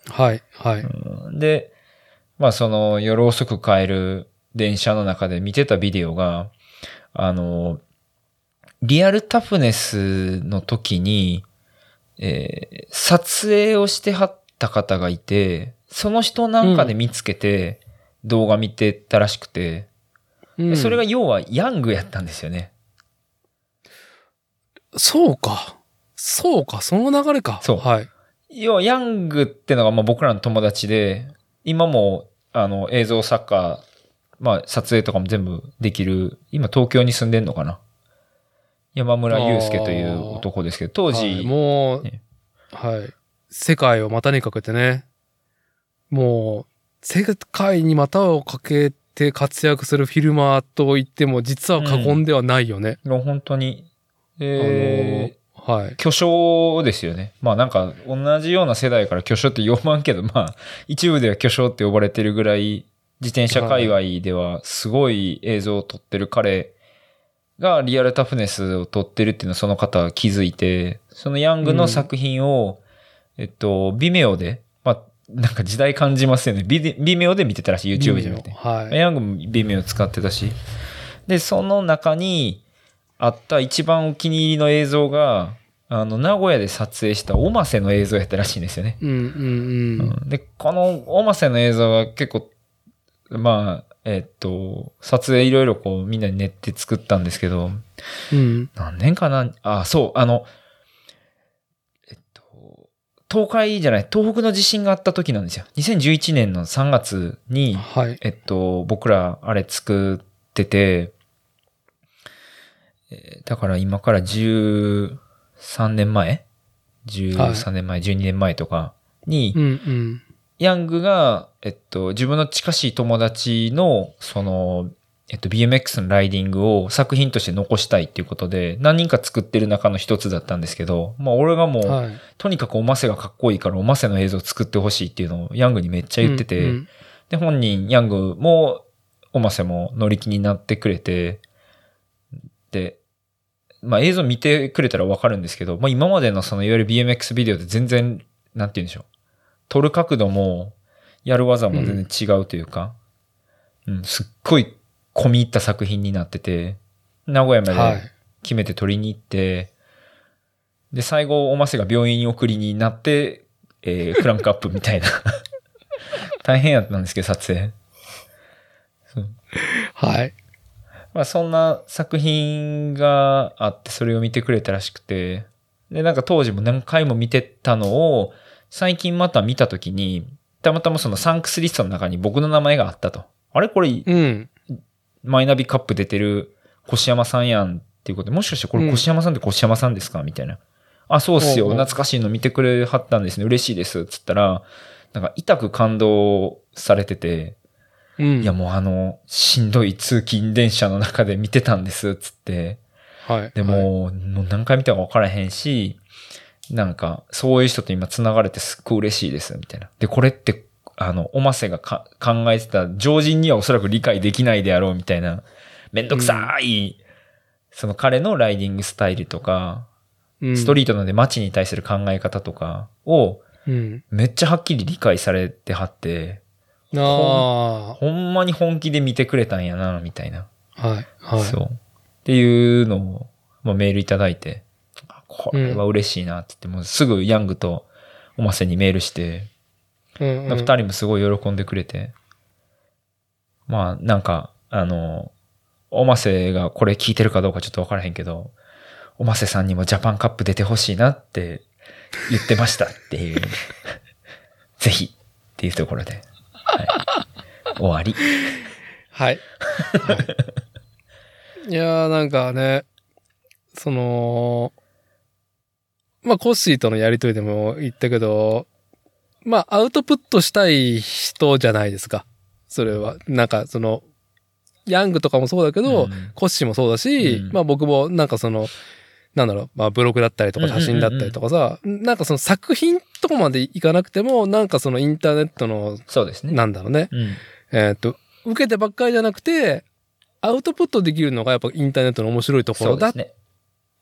はい。はい。うんで、まあその夜遅く帰る電車の中で見てたビデオが、あの、リアルタフネスの時に、えー撮影をしてはった方がいて、その人なんかで見つけて動画見てたらしくて、うんでそれが要はヤングやったんですよね。そうか。そうか、その流れか。そうはい。要はヤングってのがまあ僕らの友達で、今もあの映像作家、まあ撮影とかも全部できる、今東京に住んでんのかな？山村祐介という男ですけど、当はい時、もう、ねはい。世界を股にかけてね、もう、世界に股をかけて活躍するフィルマーと言っても、実は過言ではないよね。もう本当に、えあの、はいー。巨匠ですよね。まあなんか同じような世代から巨匠って呼ばんけど、まあ一部では巨匠って呼ばれてるぐらい、自転車界隈ではすごい映像を撮ってる彼がリアルタフネスを撮ってるっていうのをその方は気づいて、そのヤングの作品を、えっと、ビメオで、まあなんか時代感じますよね。ビデビメオで見てたらしい、YouTube じゃなくて。はい。ヤングもビメオ使ってたし。で、その中にあった一番お気に入りの映像が、あの、名古屋で撮影したオマセの映像やったらしいんですよね。うんうんうん。うんで、このオマセの映像は結構、まあ、えっと、撮影いろいろこうみんなに練って作ったんですけど、うん。何年かな？あ、そう、あの、えっと、東海じゃない、東北の地震があった時なんですよ。2011年の3月に、はい。えっと、僕らあれ作ってて、えーだから今から13年前 ?13 年前、12年前とかに、うんうん。ヤングが、えっと、自分の近しい友達の、その、えっと、BMX のライディングを作品として残したいっていうことで、何人か作ってる中の一つだったんですけど、まあ俺がもう、はい。とにかくおませがかっこいいからおませの映像を作ってほしいっていうのをヤングにめっちゃ言ってて、うんうんで、本人、ヤングも、おませも乗り気になってくれて、で、まあ映像見てくれたらわかるんですけど、まあ今までのそのいわゆる BMX ビデオで全然、なんて言うんでしょう。撮る角度も、やる技も全然違うというか、うん、すっごい込み入った作品になってて、名古屋まはいで。決めて撮りに行って、で、最後、おませが病院に送りになって、えークランクアップみたいな。大変やったんですけど、撮影。はい。まあそんな作品があって、それを見てくれたらしくて、で、なんか当時も何回も見てたのを、最近また見たときに、たまたまそのサンクスリストの中に僕の名前があったと。あれ？これ、うん。マイナビカップ出てる越山さんやんっていうことで、もしかしてこれ越山さんって越山さんですか？みたいな。あ、そうっすよ。懐かしいの見てくれはったんですね。嬉しいです。つったら、なんか痛く感動されてて、うん。いやもうあの、しんどい通勤電車の中で見てたんです。つって。はい。でも、もう何回見たか分からへんし、なんか、そういう人と今繋がれてすっごい嬉しいです、みたいな。で、これって、あの、おませがか考えてた常人にはおそらく理解できないであろう、みたいな、めんどくさい、その彼のライディングスタイルとか、うん、ストリートなんで街に対する考え方とかを、うん。めっちゃはっきり理解されてはって、あほんまに本気で見てくれたんやな、みたいな。あ。はい。はい。そう。っていうのを、まあ、メールいただいて、あこれは嬉しいなって言って、もうすぐヤングとおませにメールして、うんうん二、人もすごい喜んでくれて、まあなんか、あの、おませがこれ聞いてるかどうかちょっとわからへんけど、おませさんにもジャパンカップ出てほしいなって言ってましたっていう、ぜひっていうところで、はい、終わり。はい。はい、いやーなんかね、その、まあ、コッシーとのやりとりでも言ったけど、まあ、アウトプットしたい人じゃないですか。それは。なんか、その、ヤングとかもそうだけど、うんコッシーもそうだし、うんまあ僕もなんかその、なんだろう、まあブログだったりとか写真だったりとかさ、なんかその作品とかまでいかなくても、なんかそのインターネットの、そうですね。なんだろうね、うん。えーっと、受けてばっかりじゃなくて、アウトプットできるのがやっぱインターネットの面白いところだっ。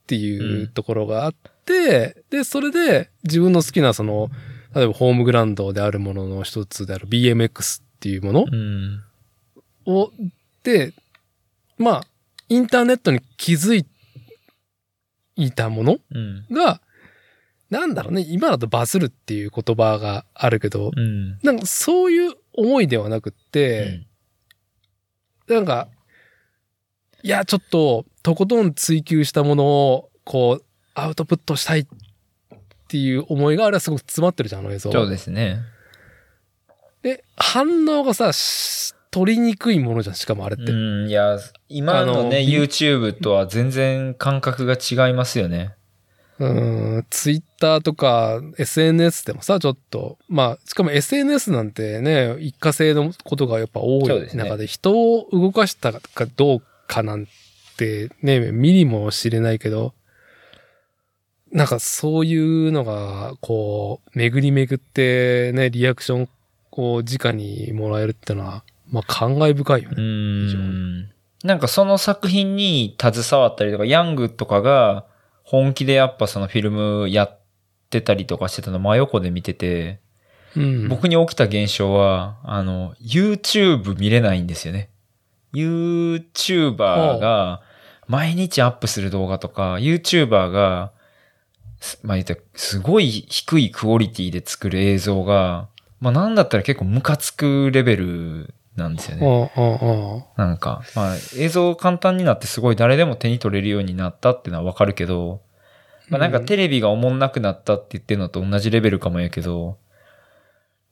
ていうところがあって、で、それで自分の好きなその、例えばホームグラウンドであるものの一つである BMX っていうものうん。を、で、まあ、インターネットに気づいたもの？うん。が、なんだろうね、今だとバズるっていう言葉があるけど、うん。なんかそういう思いではなくって、なんか、いや、ちょっと、とことん追求したものを、こう、アウトプットしたいっていう思いがあれはすごく詰まってるじゃん、あの映像。そうですね。で、反応がさ、し取りにくいものじゃん、しかもあれって。うん、いや、今のね、あの YouTube とは全然感覚が違いますよね。うん、ツイッターとか SNS でもさ、ちょっと、まあ、しかも SNS なんてね、一過性のことがやっぱ多い中で、人を動かしたかどうかなんてね、見にも知れないけど、なんかそういうのが、こう、巡り巡ってね、リアクションを直にもらえるってのは、まあ感慨深いようね。ん。なんかその作品に携わったりとか、ヤングとかが本気でやっぱそのフィルムやってたりとかしてたの真横で見てて、うん。僕に起きた現象は、あの、YouTube 見れないんですよね。YouTuber が毎日アップする動画とか、YouTuber が、すまあ言ったらすごい低いクオリティで作る映像が、まあなんだったら結構ムカつくレベルなんですよね。なんか、まあ映像簡単になってすごい誰でも手に取れるようになったっていうのはわかるけど、まあなんかテレビがおもんなくなったって言ってるのと同じレベルかもやけど、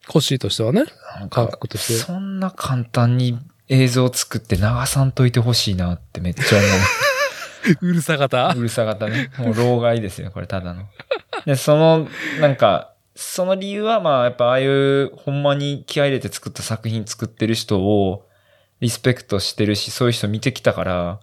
コッシーとしてはね。感か覚としてそんな簡単に映像作って流さんといてほしいなってめっちゃ うるさ方思う。うるさ型ね。もう老害ですよ、これただの。で、その、なんか、その理由はまあやっぱああいうほんまに気合い入れて作った作品作ってる人をリスペクトしてるし、そういう人見てきたから、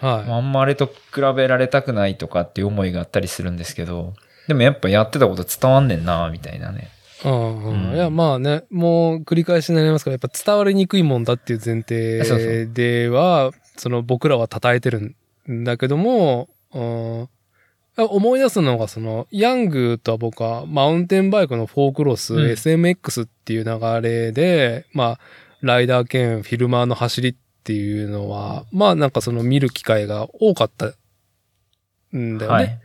はい。あんまあれと比べられたくないとかっていう思いがあったりするんですけど、でもやっぱやってたこと伝わんねんな、みたいなね。うんうんうんいや、まあね、もう繰り返しになりますから、やっぱ伝わりにくいもんだっていう前そうそ提では、その僕らは称えてるんだけども、うん思い出すのが、その、ヤングとは僕は、マウンテンバイクのフォークロス、うん SMX っていう流れで、まあ、ライダー兼フィルマーの走りっていうのは、まあなんかその見る機会が多かったんだよね。はい。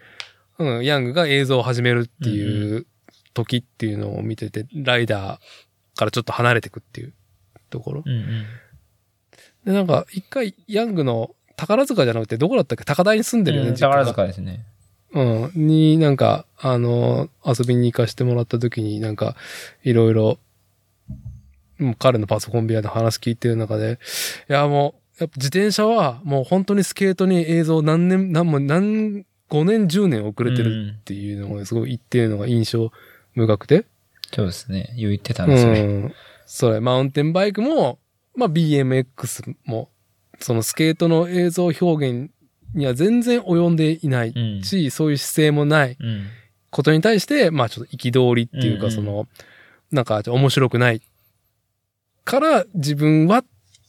うん、ヤングが映像を始めるっていう時っていうのを見てて、ライダーからちょっと離れてくっていうところ。うんうん。で、なんか、一回、ヤングの宝塚じゃなくて、どこだったっけ？高台に住んでるよね、うん宝塚ですね。うん。になんか、あの、遊びに行かしてもらった時になんか、いろいろ、もう彼のパソコン部屋で話聞いてる中で、いやもう、やっぱ自転車はもう本当にスケートに映像何年、何も、何、5年、10年遅れてるっていうのがすごい言ってるのが印象深くて。そうですね。言ってたんうですね。ん。それ、マウンテンバイクも、まあ BMX も、そのスケートの映像表現には全然及んでいないうん。し、そういう姿勢もないうん。ことに対して、まあちょっと憤りっていうか、その、なんか面白くないから自分はっ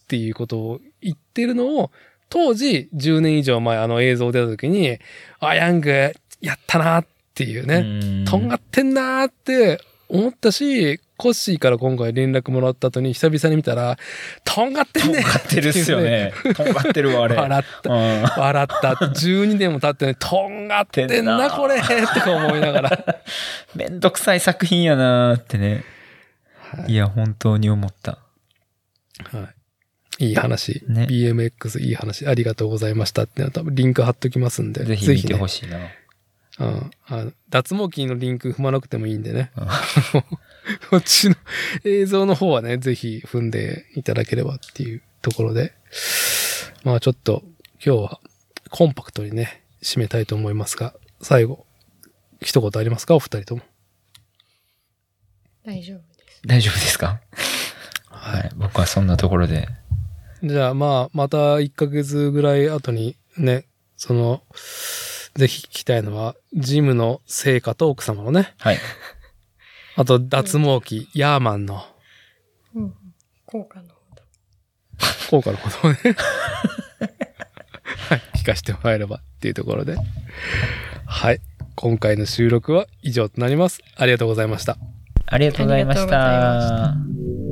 ていうことを言ってるのを、当時10年以上前あの映像出た時に、あ、ヤングやったなっていうね、ねとんがってんなーって思ったし、コッシーから今回連絡もらった後に久々に見たら、とんがってんねとんがってるっすよね。とんがってるわ、あれ。笑った。うん笑った。12年も経ってね、とんがってんな、なこれってか思いながら。めんどくさい作品やなーってね。いや、本当に思った。はい。いい話。ね BMX いい話。ありがとうございましたって多分リンク貼っときますんで。ぜひ見てねほしいな。うんあの脱毛器のリンク踏まなくてもいいんでね。うん こっちの映像の方はね、ぜひ踏んでいただければっていうところで。まあちょっと今日はコンパクトにね、締めたいと思いますが、最後、一言ありますか？お二人とも。大丈夫です。大丈夫ですか？はい。僕はそんなところで。じゃあまあ、また1ヶ月ぐらい後にね、その、ぜひ聞きたいのは、ジムの成果と奥様のね、はい。あと脱毛器、ヤーマンのうん。効果の方だ。効果のことをね、はい、聞かせてもらえればっていうところで。はい。今回の収録は以上となります。ありがとうございました。ありがとうございましありがとうございまた。